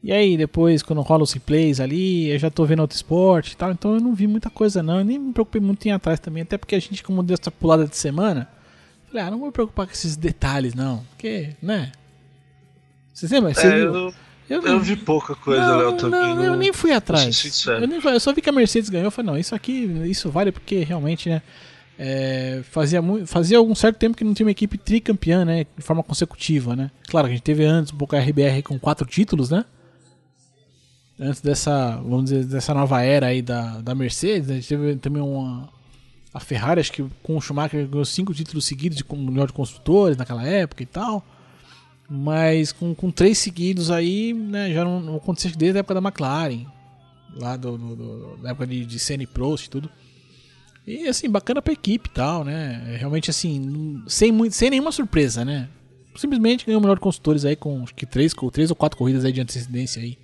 E aí, depois, quando rola os replays ali, eu já tô vendo outro esporte e tal, então eu não vi muita coisa não. Eu nem me preocupei muito em ir atrás também, até porque a gente, como deu essa pulada de semana, falei, ah, não vou me preocupar com esses detalhes não, porque, né? Você lembra? Você É, viu? eu, Eu eu vi pouca coisa, não, Léo, também. Não, eu nem fui atrás. Eu, nem eu só vi que a Mercedes ganhou. Eu falei, não, isso aqui, isso vale porque realmente, né? É, fazia, muito, fazia algum certo tempo que não tinha uma equipe tricampeã, né? De forma consecutiva, né? Claro que a gente teve antes um pouco a RBR com quatro títulos, né? Antes dessa, vamos dizer, dessa nova era aí da, da Mercedes, a gente teve também uma. A Ferrari, acho que com o Schumacher ganhou cinco títulos seguidos de Mundial de Construtores naquela época e tal. Mas com, com três seguidos aí, né, já não, não acontecia desde a época da McLaren. Lá do, do- do- da época de, de Senna e Prost e tudo. E assim, bacana pra equipe e tal, né? Realmente assim, sem, muito, sem nenhuma surpresa, né? Simplesmente ganhou o melhor de construtores aí com acho que três, três ou quatro corridas aí de antecedência aí.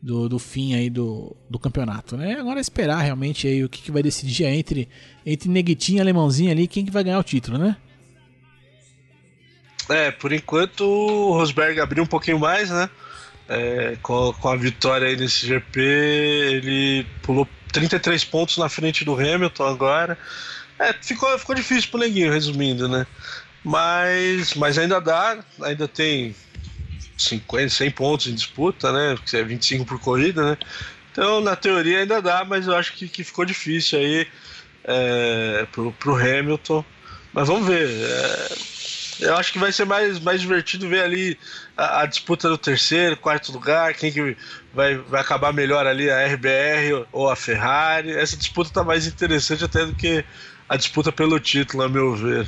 Do, do fim aí do, do campeonato, né? Agora é esperar realmente aí o que, que vai decidir entre, entre Neguitinho e Alemãozinho ali, quem que vai ganhar o título, né? É, por enquanto o Rosberg abriu um pouquinho mais, né? É, com, com a vitória aí nesse GP, ele pulou 33 pontos na frente do Hamilton agora. É, ficou, ficou difícil pro Neguinho, resumindo, né? Mas, mas ainda dá, ainda tem 50, 100 pontos em disputa, né? Porque é 25 por corrida, né? Então, na teoria ainda dá, mas eu acho que, que ficou difícil aí é, pro, pro Hamilton. Mas vamos ver. é, eu acho que vai ser mais, mais divertido ver ali a, a disputa do terceiro, quarto lugar, quem que vai, vai acabar melhor ali, a RBR ou a Ferrari. Essa disputa tá mais interessante até do que a disputa pelo título, a meu ver.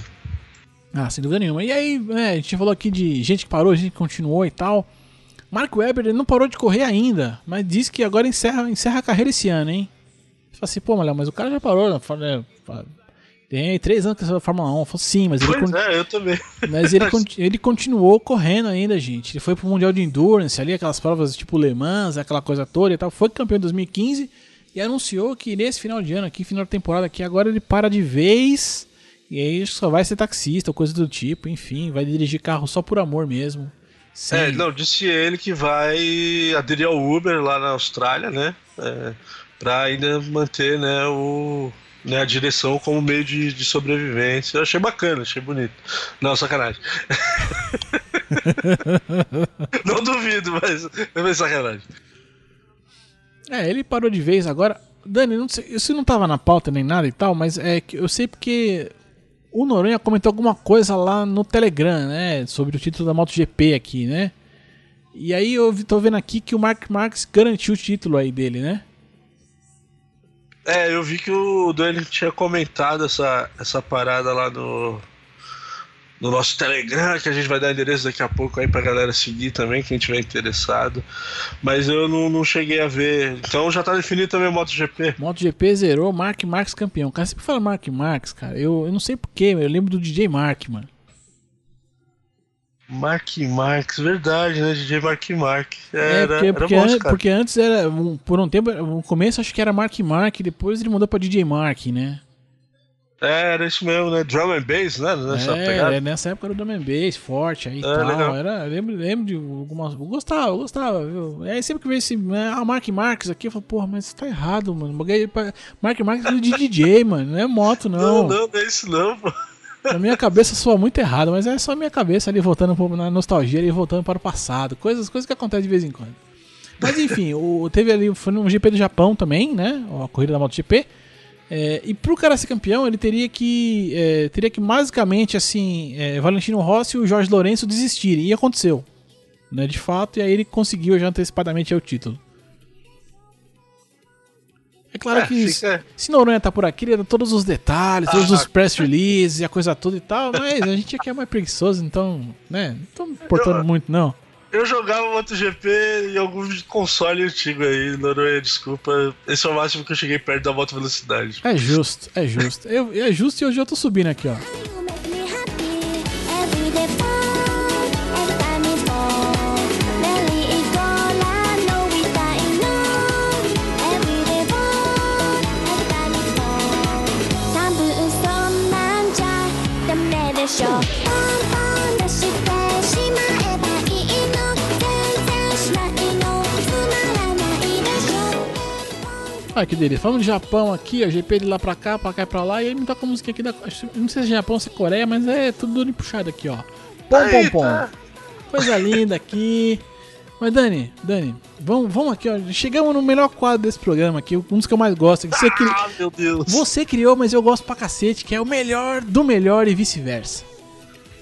Ah, sem dúvida nenhuma. E aí, né, a gente falou aqui de gente que parou, gente que continuou e tal. Mark Webber ele não parou de correr ainda, mas diz que agora encerra, encerra a carreira esse ano, hein? Fala assim, pô, Léo, mas o cara já parou, né? É, tem três anos que você Fórmula 1. Eu falo, sim, mas ele, Pois con- é, eu também. mas ele, ele continuou correndo ainda, gente. Ele foi pro Mundial de Endurance ali, aquelas provas tipo Le Mans, aquela coisa toda e tal. Foi campeão em 2015 e anunciou que nesse final de ano aqui, final de temporada aqui, agora ele para de vez. E aí só vai ser taxista ou coisa do tipo, enfim, vai dirigir carro só por amor mesmo. Sem- É, não, disse ele que vai aderir ao Uber lá na Austrália, né? É, pra ainda manter, né, o, né, a direção como meio de, de sobrevivência. Eu achei bacana, achei bonito. Não, sacanagem. não duvido, mas é bem sacanagem. É, ele parou de vez agora. Dani, não sei, isso não tava na pauta nem nada e tal, mas é que eu sei porque o Noronha comentou alguma coisa lá no Telegram, né? Sobre o título da MotoGP aqui, né? E aí eu tô vendo aqui que o Mark Marques garantiu o título aí dele, né? É, eu vi que o Dani tinha comentado essa, essa parada lá no, no nosso Telegram, que a gente vai dar endereço daqui a pouco aí pra galera seguir também, quem tiver interessado. Mas eu não, não cheguei a ver. Então já tá definido também o MotoGP. MotoGP zerou, Mark Marques campeão. Cara sempre fala Mark Marques, cara. Eu, eu não sei porquê, eu lembro do DJ Mark, mano. Mark Marques, verdade, né? DJ Mark Mark. É, Era, porque, era porque, bom an- cara. porque antes era. um- Por um tempo, no começo acho que era Mark Mark, depois ele mudou pra DJ Mark, né? É, era isso mesmo, né? Drum and Bass, né? Nessa é, pegada. é, nessa época era o Drum and Bass, forte aí e É, tal. legal. Era, lembro, lembro de algumas. Eu gostava, eu gostava, viu? Aí sempre que veio esse. né, Ah, Mark Marques aqui, eu falo, porra, mas tá errado, mano. Mark Marques é de DJ, mano. Não é moto, Não, não. não, não é isso não, pô. Na minha cabeça soa muito errado, mas é só a minha cabeça ali voltando na nostalgia e voltando para o passado. Coisas, coisas que acontecem de vez em quando. Mas enfim, o, teve ali, foi no GP do Japão também, né? A corrida da MotoGP. É, e pro cara ser campeão, ele teria que. é, teria que basicamente, assim, é, Valentino Rossi e o Jorge Lourenço desistirem. E aconteceu. Né, de fato, e aí ele conseguiu já antecipadamente o título. É claro É, que fica- se Noronha tá por aqui, ele dá todos os detalhes, todos Ah. os press releases e a coisa toda e tal, mas a gente aqui é mais preguiçoso, então, né, não tô me importando Eu- muito, não. Eu jogava MotoGP em algum console antigo aí, Noronha, desculpa. Esse é o máximo que eu cheguei perto da moto velocidade. É justo, é justo. Eu, é justo e hoje eu tô subindo aqui, ó. でしょ。ポンポン出してしまえばいいの。全然しないの。つまらないでしょ。Olha que delícia. Falando de Japão aqui, ó, GP de lá pra cá, pra cá e pra lá, e aí me toca a música aqui da. acho- Não sei se é Japão ou se é Coreia, mas é tudo dando puxado aqui, ó. Pom, pom, Eita! pom. Coisa linda aqui. Mas Dani, Dani, vamos, vamos aqui, ó. Chegamos no melhor quadro desse programa aqui, um dos que eu mais gosto. Você, cri... Ah, meu Deus. você criou, mas eu gosto pra cacete, que é o melhor do melhor e vice-versa.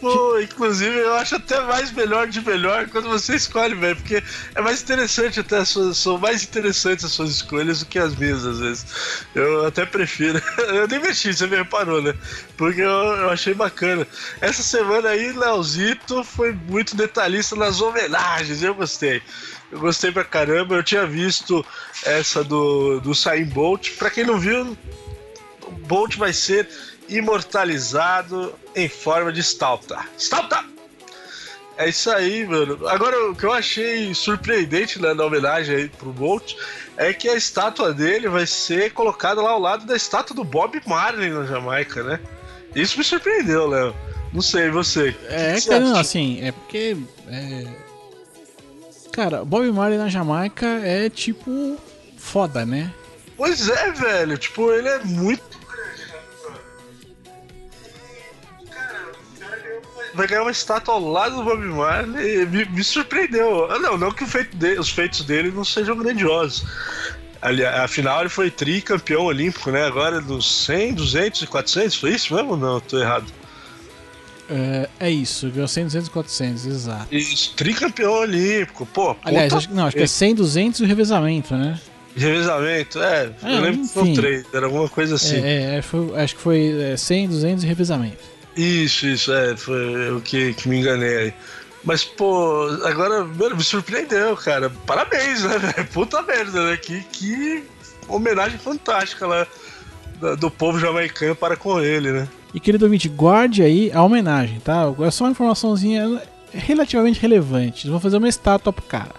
Pô, inclusive eu acho até mais melhor de melhor quando você escolhe, velho, porque é mais interessante até as suas, são mais interessantes as suas escolhas do que as minhas às vezes. Eu até prefiro. Eu nem mexi, você me reparou, né? Porque eu, eu achei bacana. Essa semana aí, Leozito foi muito detalhista nas homenagens, eu gostei. Eu gostei pra caramba, eu tinha visto essa do, do Sain Bolt. Pra quem não viu, o Bolt vai ser imortalizado em forma de estalta. Estalta! É isso aí, mano. Agora, o que eu achei surpreendente né, na homenagem aí pro Bolt é que a estátua dele vai ser colocada lá ao lado da estátua do Bob Marley na Jamaica, né? Isso me surpreendeu, Léo. Não sei, você. É, que você cara, não, assim, é porque. é, Cara, Bob Marley na Jamaica é tipo. foda, né? Pois é, velho. Tipo, ele é muito. Vai ganhar uma estátua ao lado do Bob Marley. Me, me surpreendeu. Ah, Não, não que o feito de- os feitos dele não sejam grandiosos. Ali, afinal, ele foi tricampeão olímpico, né? Agora dos 100, 200 e 400. Foi isso mesmo ou não? Tô errado. É, é isso, ganhou 100, 200 400, exato. Isso, tricampeão olímpico. Pô, Aliás, puta acho, que- não, acho que é 100, 200 e o revezamento, né? revezamento. É, É, eu lembro que foi enfim. um trade, era alguma coisa assim. É, é, foi- acho que foi é, 100, 200 e revezamento. Isso, isso, é, foi o que, que me enganei aí. Mas, pô, agora, mano, me surpreendeu, cara. Parabéns, né, velho? Puta merda, né? Que, que homenagem fantástica lá da- do povo jamaicano para com ele, né? E querido ouvinte, guarde aí a homenagem, tá? É só uma informaçãozinha relativamente relevante. Vão fazer uma estátua pro cara,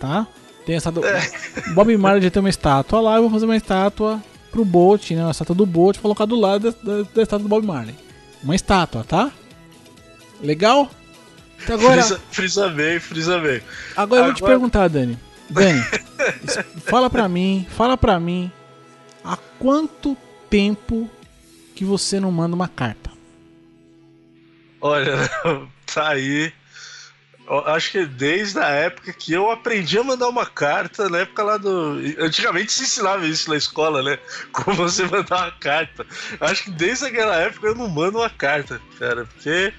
tá? Tem a estátua. Bob Marley já tem uma estátua lá, eu vou fazer uma estátua pro Bolt, né? Uma estátua do Bolt, colocar do lado da, da- da estátua do Bob Marley. Uma estátua, tá? Legal? Até agora, Frisa, frisa bem, frisa bem. agora eu vou te agora- perguntar, Dani. Dani, fala pra mim, fala pra mim, há quanto tempo que você não manda uma carta? Olha, tá aí. Acho que desde a época que eu aprendi a mandar uma carta, na época lá do. Antigamente se ensinava isso na escola, né? Como você mandar uma carta. Acho que desde aquela época eu não mando uma carta, cara, porque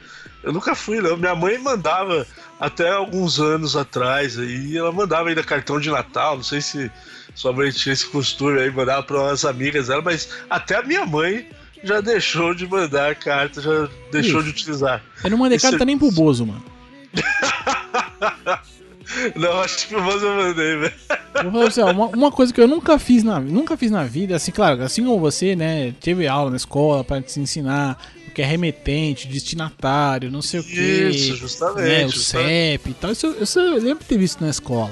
eu nunca fui, não. Minha mãe mandava até alguns anos atrás aí, ela mandava ainda cartão de Natal, não sei se sua mãe tinha esse costume aí, mandava para umas amigas dela, mas até a minha mãe já deixou de mandar carta, já deixou Isso. de utilizar. Eu não mandei Isso- carta nem pro Bozo, mano. Não, acho que o eu mandei, velho. Você, ó, uma, uma coisa que eu nunca fiz na nunca fiz na vida, assim, claro, assim como você, né, teve aula na escola pra te ensinar o que é remetente, destinatário, não sei o que, Isso, justamente, né, o justamente. CEP e tal. Isso, eu- isso eu lembro de ter visto na escola.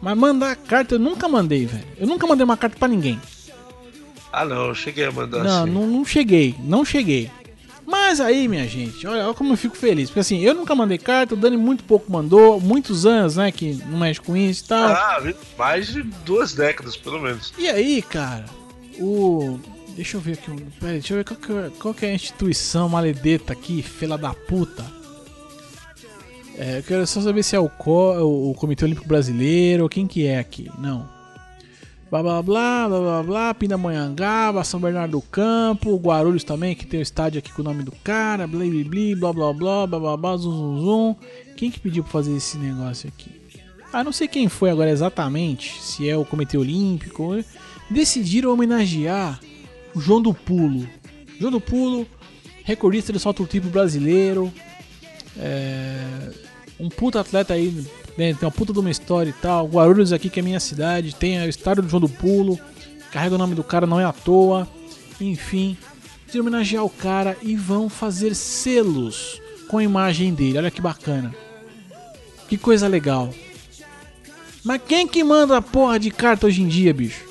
Mas mandar carta eu nunca mandei, velho. Eu nunca mandei uma carta pra ninguém. Ah, não, eu cheguei a mandar Não, assim. não, não cheguei, não cheguei. Mas aí, minha gente, olha, olha como eu fico feliz. Porque assim, eu nunca mandei carta, o Dani muito pouco mandou, muitos anos, né, que não mexe com isso e tal. Ah, mais de duas décadas, pelo menos. E aí, cara, o. Deixa eu ver aqui. Pera aí, deixa eu ver qual que, é, qual que é a instituição maledeta aqui, fila da puta. É, eu quero só saber se é o, Co, o, o Comitê Olímpico Brasileiro ou quem que é aqui. Não. Blá blá blá, blá blá blá, Pindamonhangaba, São Bernardo do Campo, Guarulhos também, que tem o estádio aqui com o nome do cara, blá blá blá, blá blá blá, blá blá zum zum zum. Quem que pediu pra fazer esse negócio aqui? Ah, não sei quem foi agora exatamente, se é o Comitê Olímpico. né? Decidiram homenagear o João do Pulo. João do Pulo, recordista do salto triplo brasileiro. É, um puta atleta aí, né, tem uma puta de uma história e tal. Guarulhos aqui, que é minha cidade, tem a história do João do Pulo. Carrega o nome do cara, não é à toa. Enfim, decidiram homenagear o cara e vão fazer selos com a imagem dele. Olha que bacana. Que coisa legal. Mas quem que manda a porra de carta hoje em dia, bicho?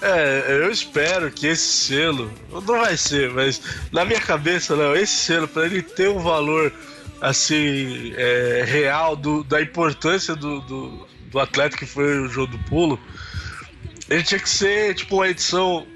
É, eu espero que esse selo. Não vai ser, mas na minha cabeça, não, esse selo, pra ele ter um valor assim, é, real do- da importância do, do, do atleta que foi o jogo do pulo, ele tinha que ser tipo uma edição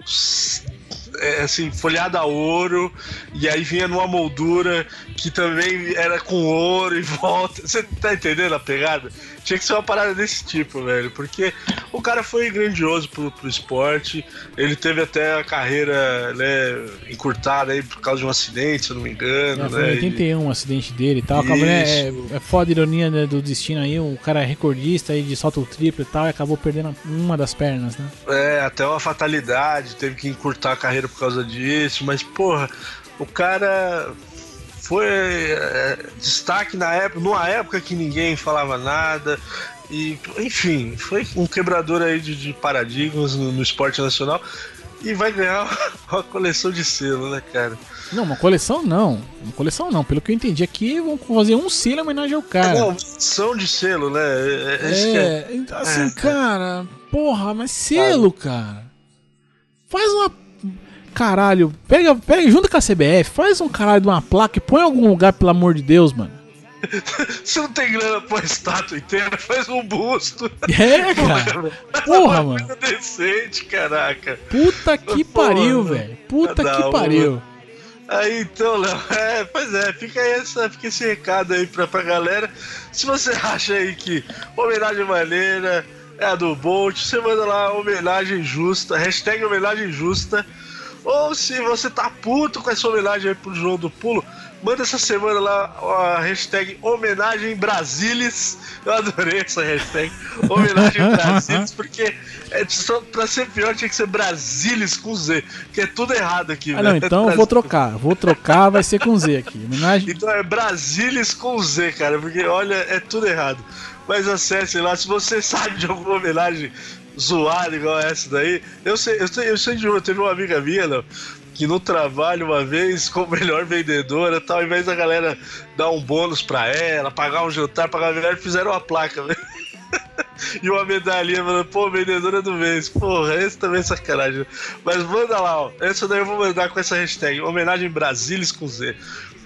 é, assim, folhada a ouro, e aí vinha numa moldura que também era com ouro e volta. Você tá entendendo a pegada? Tinha que ser uma parada desse tipo, velho. Porque o cara foi grandioso pro, pro esporte. Ele teve até a carreira, né, encurtada aí por causa de um acidente, se eu não me engano, É, foi né? em 81 o acidente dele e tal. Acabou, né, é, é foda a ironia né, do destino aí. O cara recordista aí de salto triplo e tal e acabou perdendo uma das pernas, né? É, até uma fatalidade, teve que encurtar a carreira por causa disso, mas porra, o cara foi é, destaque na época, numa época que ninguém falava nada. E, enfim, foi um quebrador aí de, de paradigmas no, no esporte nacional e vai ganhar uma coleção de selo, né, cara? Não, uma coleção não. Uma coleção não. Pelo que eu entendi aqui, vão fazer um selo em homenagem ao cara. Não, são de selo, né? É, é, que é- É, então, assim, É. cara, porra, mas selo, cara. Faz uma. Caralho, pega, pega, junta com a CBF, faz um caralho de uma placa e põe em algum lugar, pelo amor de Deus, mano. Você não tem grana pra estátua inteira, faz um busto. É, cara. Porra, mano. Decente, caraca. Puta que Porra, pariu, velho. Puta Cada que uma. pariu. Aí então, Léo, é, pois é, fica, essa, fica esse recado aí pra, pra galera. Se você acha aí que homenagem maneira é a do Bolt, você manda lá homenagem justa, hashtag homenagem justa. Ou se você tá puto com essa homenagem aí pro João do Pulo, Manda essa semana lá a hashtag homenagem Brasilis. Eu adorei essa hashtag. Homenagem Brasilis, porque é só, pra ser pior tinha que ser Brasilis com Z, que é tudo errado aqui, Ah, não, então eu vou trocar. Vou trocar, vai ser com Z aqui. Homenagem. Então é Brasilis com Z, cara, porque olha, é tudo errado. Mas acesse lá, se você sabe de alguma homenagem zoada igual essa daí, eu sei, eu sei, eu sei de uma, teve uma amiga minha, não, que no trabalho uma vez, como melhor vendedora, tal, ao invés da galera dar um bônus pra ela, pagar um jantar, pagar uma viagem, fizeram uma placa, velho. E uma medalhinha falando, pô, vendedora do mês. Porra, esse também é sacanagem. Mas manda lá, ó. Essa daí eu vou mandar com essa hashtag. Homenagem Brasilis com Z.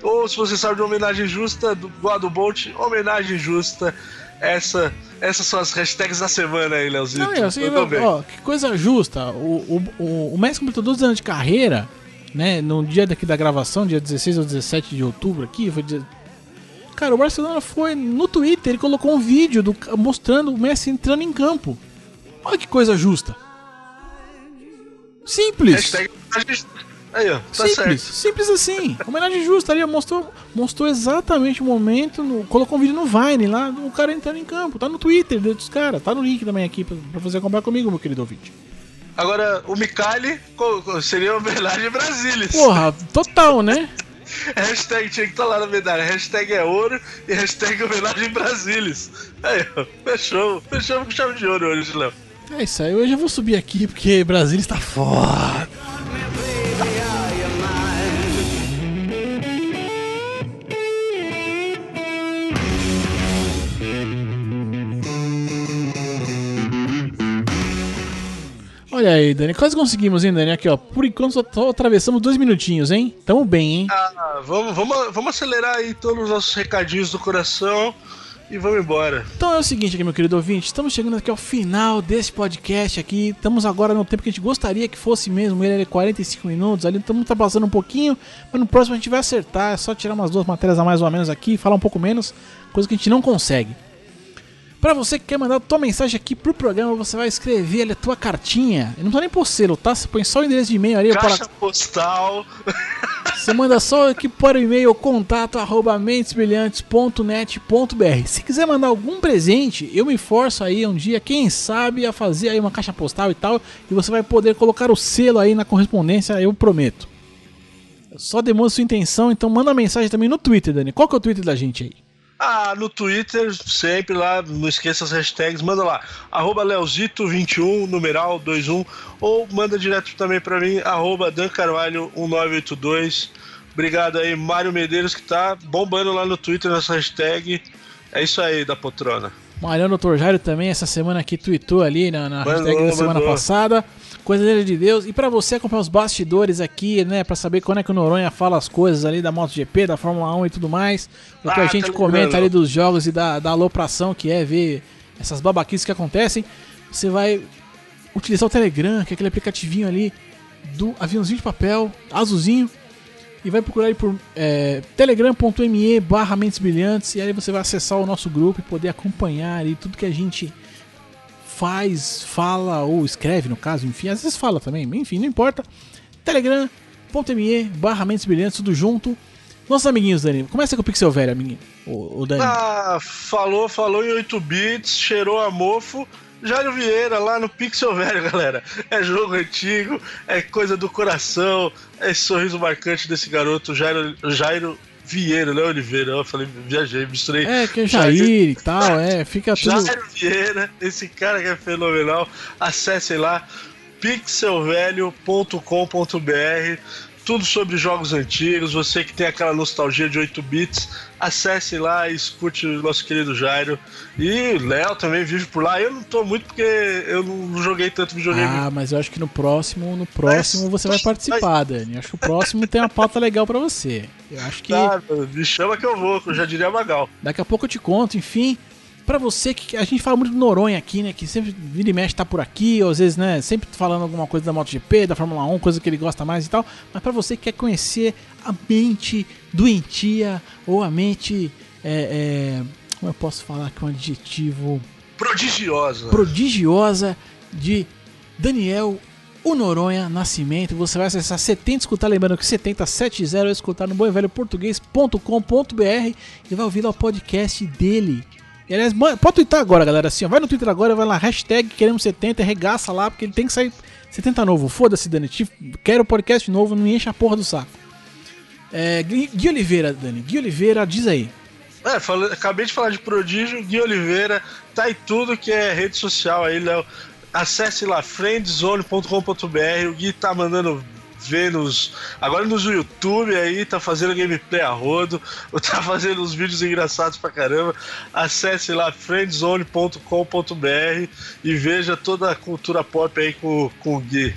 Ou se você sabe de homenagem justa, do Guado Bolt, homenagem justa. Essa, essas são as hashtags da semana aí, Leozito. Não, eu Mandou bem. ó, que coisa justa. O, o, o, o Messi completou 12 anos de carreira, né? No dia daqui da gravação, dia 16 ou 17 de outubro aqui, foi dia... Cara, o Barcelona foi no Twitter, ele colocou um vídeo do, mostrando o Messi entrando em campo. Olha que coisa justa. Simples. Hashtag Aí, ó, tá Simples, certo. simples assim. Homenagem justa ali, mostrou, mostrou exatamente o momento, no- colocou um vídeo no Vine lá, o cara entrando em campo. Tá no Twitter dos caras, tá no link também aqui pra, pra você comprar comigo, meu querido ouvinte. Agora, o Mikali seria homenagem Brasilis. Porra, total, né? Hashtag tinha que estar lá na medalha. Hashtag é ouro e hashtag homenagem Brasilis. Aí, ó, fechou. Fechamos com chave de ouro hoje, Léo. É isso aí, hoje eu vou subir aqui porque Brasília está foda. Olha aí, Dani, quase conseguimos, hein, Dani? Aqui, ó, por enquanto só, só atravessamos dois minutinhos, hein? Tamo bem, hein? Ah, vamos, vamos, vamos acelerar aí todos os nossos recadinhos do coração e vamos embora. Então é o seguinte aqui, meu querido ouvinte, estamos chegando aqui ao final desse podcast aqui. Estamos agora no tempo que a gente gostaria que fosse mesmo, ele é 45 minutos, ali estamos ultrapassando um pouquinho, mas no próximo a gente vai acertar, é só tirar umas duas matérias a mais ou menos aqui, falar um pouco menos, coisa que a gente não consegue. Pra você que quer mandar tua mensagem aqui pro programa, você vai escrever ali a tua cartinha. E não precisa nem pôr selo, tá? Você põe só o endereço de e-mail ali. Caixa para- postal. Você manda só aqui para o e-mail contato arroba mentesbrilhantes.net.br. Se quiser mandar algum presente, eu me forço aí um dia, quem sabe, a fazer aí uma caixa postal e tal, e você vai poder colocar o selo aí na correspondência, eu prometo. Só demonstra sua intenção, então manda mensagem também no Twitter, Dani. Qual que é o Twitter da gente aí? Ah, no Twitter, sempre lá, não esqueça as hashtags, manda lá, arroba Leozito21, numeral 21, ou manda direto também pra mim, arroba dancarvalho1982. Obrigado aí, Mário Medeiros, que tá bombando lá no Twitter nessa hashtag. É isso aí, da poltrona. Mariano Torjário também, essa semana aqui tweetou ali na, na Mandou, hashtag da semana mandou. passada. Coisa dele de Deus. E pra você acompanhar os bastidores aqui, né? Pra saber quando é que o Noronha fala as coisas ali da MotoGP, da Fórmula 1 e tudo mais. O que Ah, a gente tá comenta ali dos jogos e da, da alopração, que é ver essas babaquices que acontecem. Você vai utilizar o Telegram, que é aquele aplicativinho ali do aviãozinho de papel, azulzinho. E vai procurar aí por é, telegram.me barra Mentes Brilhantes e aí você vai acessar o nosso grupo e poder acompanhar aí tudo que a gente faz, fala ou escreve no caso, enfim, às vezes fala também, enfim, não importa. telegram.me barra Mentes Brilhantes, tudo junto. Nossos amiguinhos, Dani, começa com o Pixel Velho, amiguinho. O, o Dani. Ah, falou, falou em 8 bits, cheirou a mofo. Jairo Vieira lá no Pixel Velho, galera. É jogo antigo, é coisa do coração, é sorriso marcante desse garoto, Jairo, Jairo Vieira, né, Oliveira? Eu falei, viajei, misturei. É, que é Jair e tal, é, fica tudo. Jairo Vieira, esse cara que é fenomenal. Acessem lá pixelvelho.com.br. Tudo sobre jogos antigos. Você que tem aquela nostalgia de 8 bits, acesse lá e escute o nosso querido Jairo. E Léo também vive por lá. Eu não tô muito porque eu não joguei tanto videogame. Ah, mas eu acho que no próximo, no próximo você vai participar, Dani. Eu acho que o próximo tem uma pauta legal pra você. Eu acho que Tá, me chama que eu vou, que eu já diria Magal. daqui a pouco eu te conto, enfim. Pra você que a gente fala muito do Noronha aqui, né, que sempre vira e mexe tá por aqui, ou às vezes, né, sempre falando alguma coisa da MotoGP, da Fórmula 1, coisa que ele gosta mais e tal. Mas pra você que quer conhecer a mente doentia ou a mente é, é, como eu posso falar que é um adjetivo Prodigiosa. prodigiosa de Daniel o Noronha Nascimento. Você vai acessar 70 escutar, lembrando que 7070 é escutar no boivelho.português.com.br e vai ouvir lá o podcast dele. E, aliás, pode twittar agora, galera. Assim, ó, vai no Twitter agora, vai lá, hashtag queremos 70, regaça lá, porque ele tem que sair 70 novo. Foda-se, Dani. Quero podcast novo, não enche a porra do saco. É, Gui, Oliveira, Dani. Gui Oliveira, diz aí. É, falei- acabei de falar de Prodígio, Gui Oliveira, tá em tudo que é rede social aí, Léo. Acesse lá, friendzone.com.br, o Gui tá mandando ver nos. Agora nos YouTube aí, tá fazendo gameplay a rodo, tá fazendo uns vídeos engraçados pra caramba. Acesse lá, friendzone.com.br e veja toda a cultura pop aí com, com o Gui.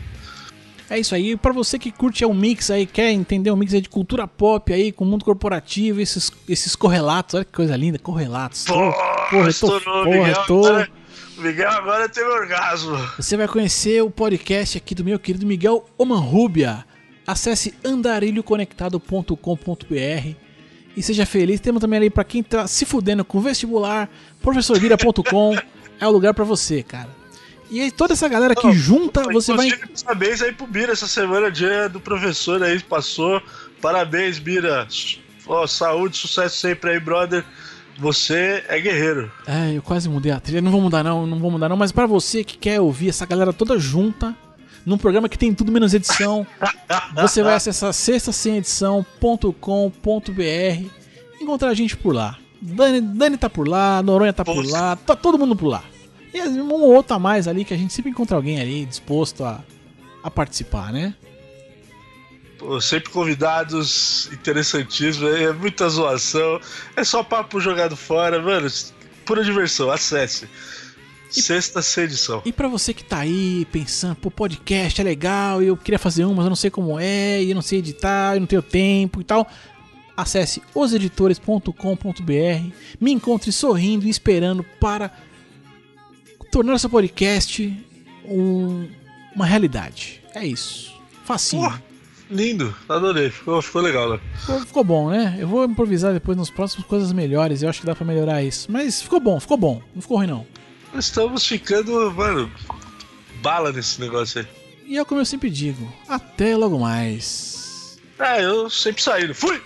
É isso aí. Pra você que curte o mix aí, quer entender o mix aí de cultura pop aí, com o mundo corporativo, esses, esses correlatos. Olha que coisa linda, correlatos. Porra, eu tô, porra, tô- agora, o Miguel agora teve orgasmo. Você vai conhecer o podcast aqui do meu querido Miguel Omanrubia. Acesse andarilhoconectado.com.br e seja feliz. Temos também ali pra quem tá se fudendo com vestibular, professorvira.com é o lugar pra você, cara. E aí toda essa galera que junta, você vai Parabéns aí pro Bira, essa semana, dia do professor aí, passou. Parabéns, Bira. Ó, saúde, sucesso sempre aí, brother. Você é guerreiro. É, eu quase mudei a trilha. Não vou mudar não, não vou mudar não. Mas pra você que quer ouvir essa galera toda junta, num programa que tem tudo menos edição, você vai acessar sextasemedição.com.br e encontrar a gente por lá. Dani, Dani tá por lá, Noronha tá por Poxa. lá, tá todo mundo por lá. E um ou outro a mais ali, que a gente sempre encontra alguém ali disposto a, a participar, né? Pô, sempre convidados interessantíssimos, é muita zoação. É só papo jogado fora, mano. Pura diversão, acesse. Sexta C edição. E pra você que tá aí pensando, pô, podcast é legal, e eu queria fazer um, mas eu não sei como é, e eu não sei editar, eu não tenho tempo e tal. Acesse oseditores.com.br, me encontre sorrindo e esperando para tornar seu podcast um- uma realidade. É isso. Facinho. Pô, lindo, adorei. Ficou, ficou legal, né? Ficou, ficou bom, né? Eu vou improvisar depois nos próximos coisas melhores, eu acho que dá pra melhorar isso. Mas ficou bom, ficou bom. Não ficou ruim não. Estamos ficando, mano, bala nesse negócio aí. E é como eu sempre digo, até logo mais. É, eu sempre saindo. Fui!